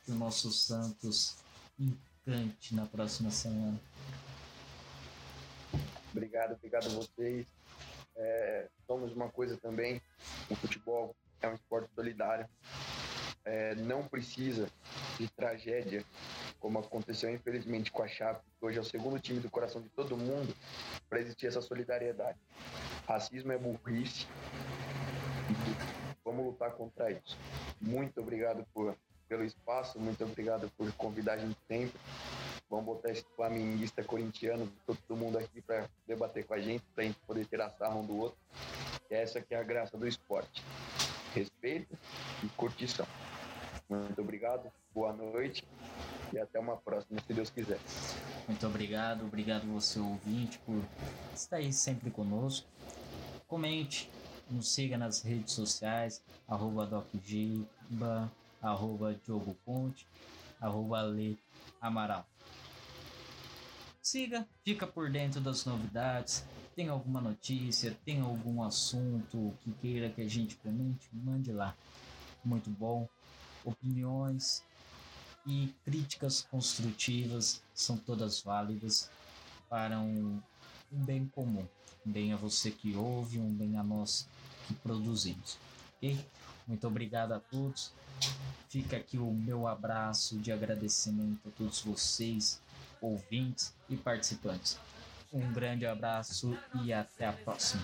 que o nosso Santos encante na próxima semana. Obrigado, obrigado a vocês. É, somos uma coisa também, o futebol é um esporte solidário. É, não precisa de tragédia, como aconteceu infelizmente com a Chape, que hoje é o segundo time do coração de todo mundo, para existir essa solidariedade. Racismo é burrice. E vamos lutar contra isso. Muito obrigado por, pelo espaço, muito obrigado por convidar a gente sempre. Vamos botar esse flamenguista corintiano, todo mundo aqui para debater com a gente, para a gente poder tirar sarro um do outro. E essa que é a graça do esporte. Respeito e curtição. Muito obrigado, boa noite e até uma próxima, se Deus quiser. Muito obrigado, obrigado você ouvinte por estar aí sempre conosco. Comente, nos siga nas redes sociais, arroba DocGiba, arroba Diogo Ponte, arroba Lê Amaral. Siga, fica por dentro das novidades. Tem alguma notícia, tem algum assunto que queira que a gente comente, mande lá. Muito bom. Opiniões, e críticas construtivas são todas válidas para um, um bem comum, um bem a você que ouve, um bem a nós que produzimos. Ok? Muito obrigado a todos. Fica aqui o meu abraço de agradecimento a todos vocês, ouvintes e participantes. Um grande abraço e até a próxima.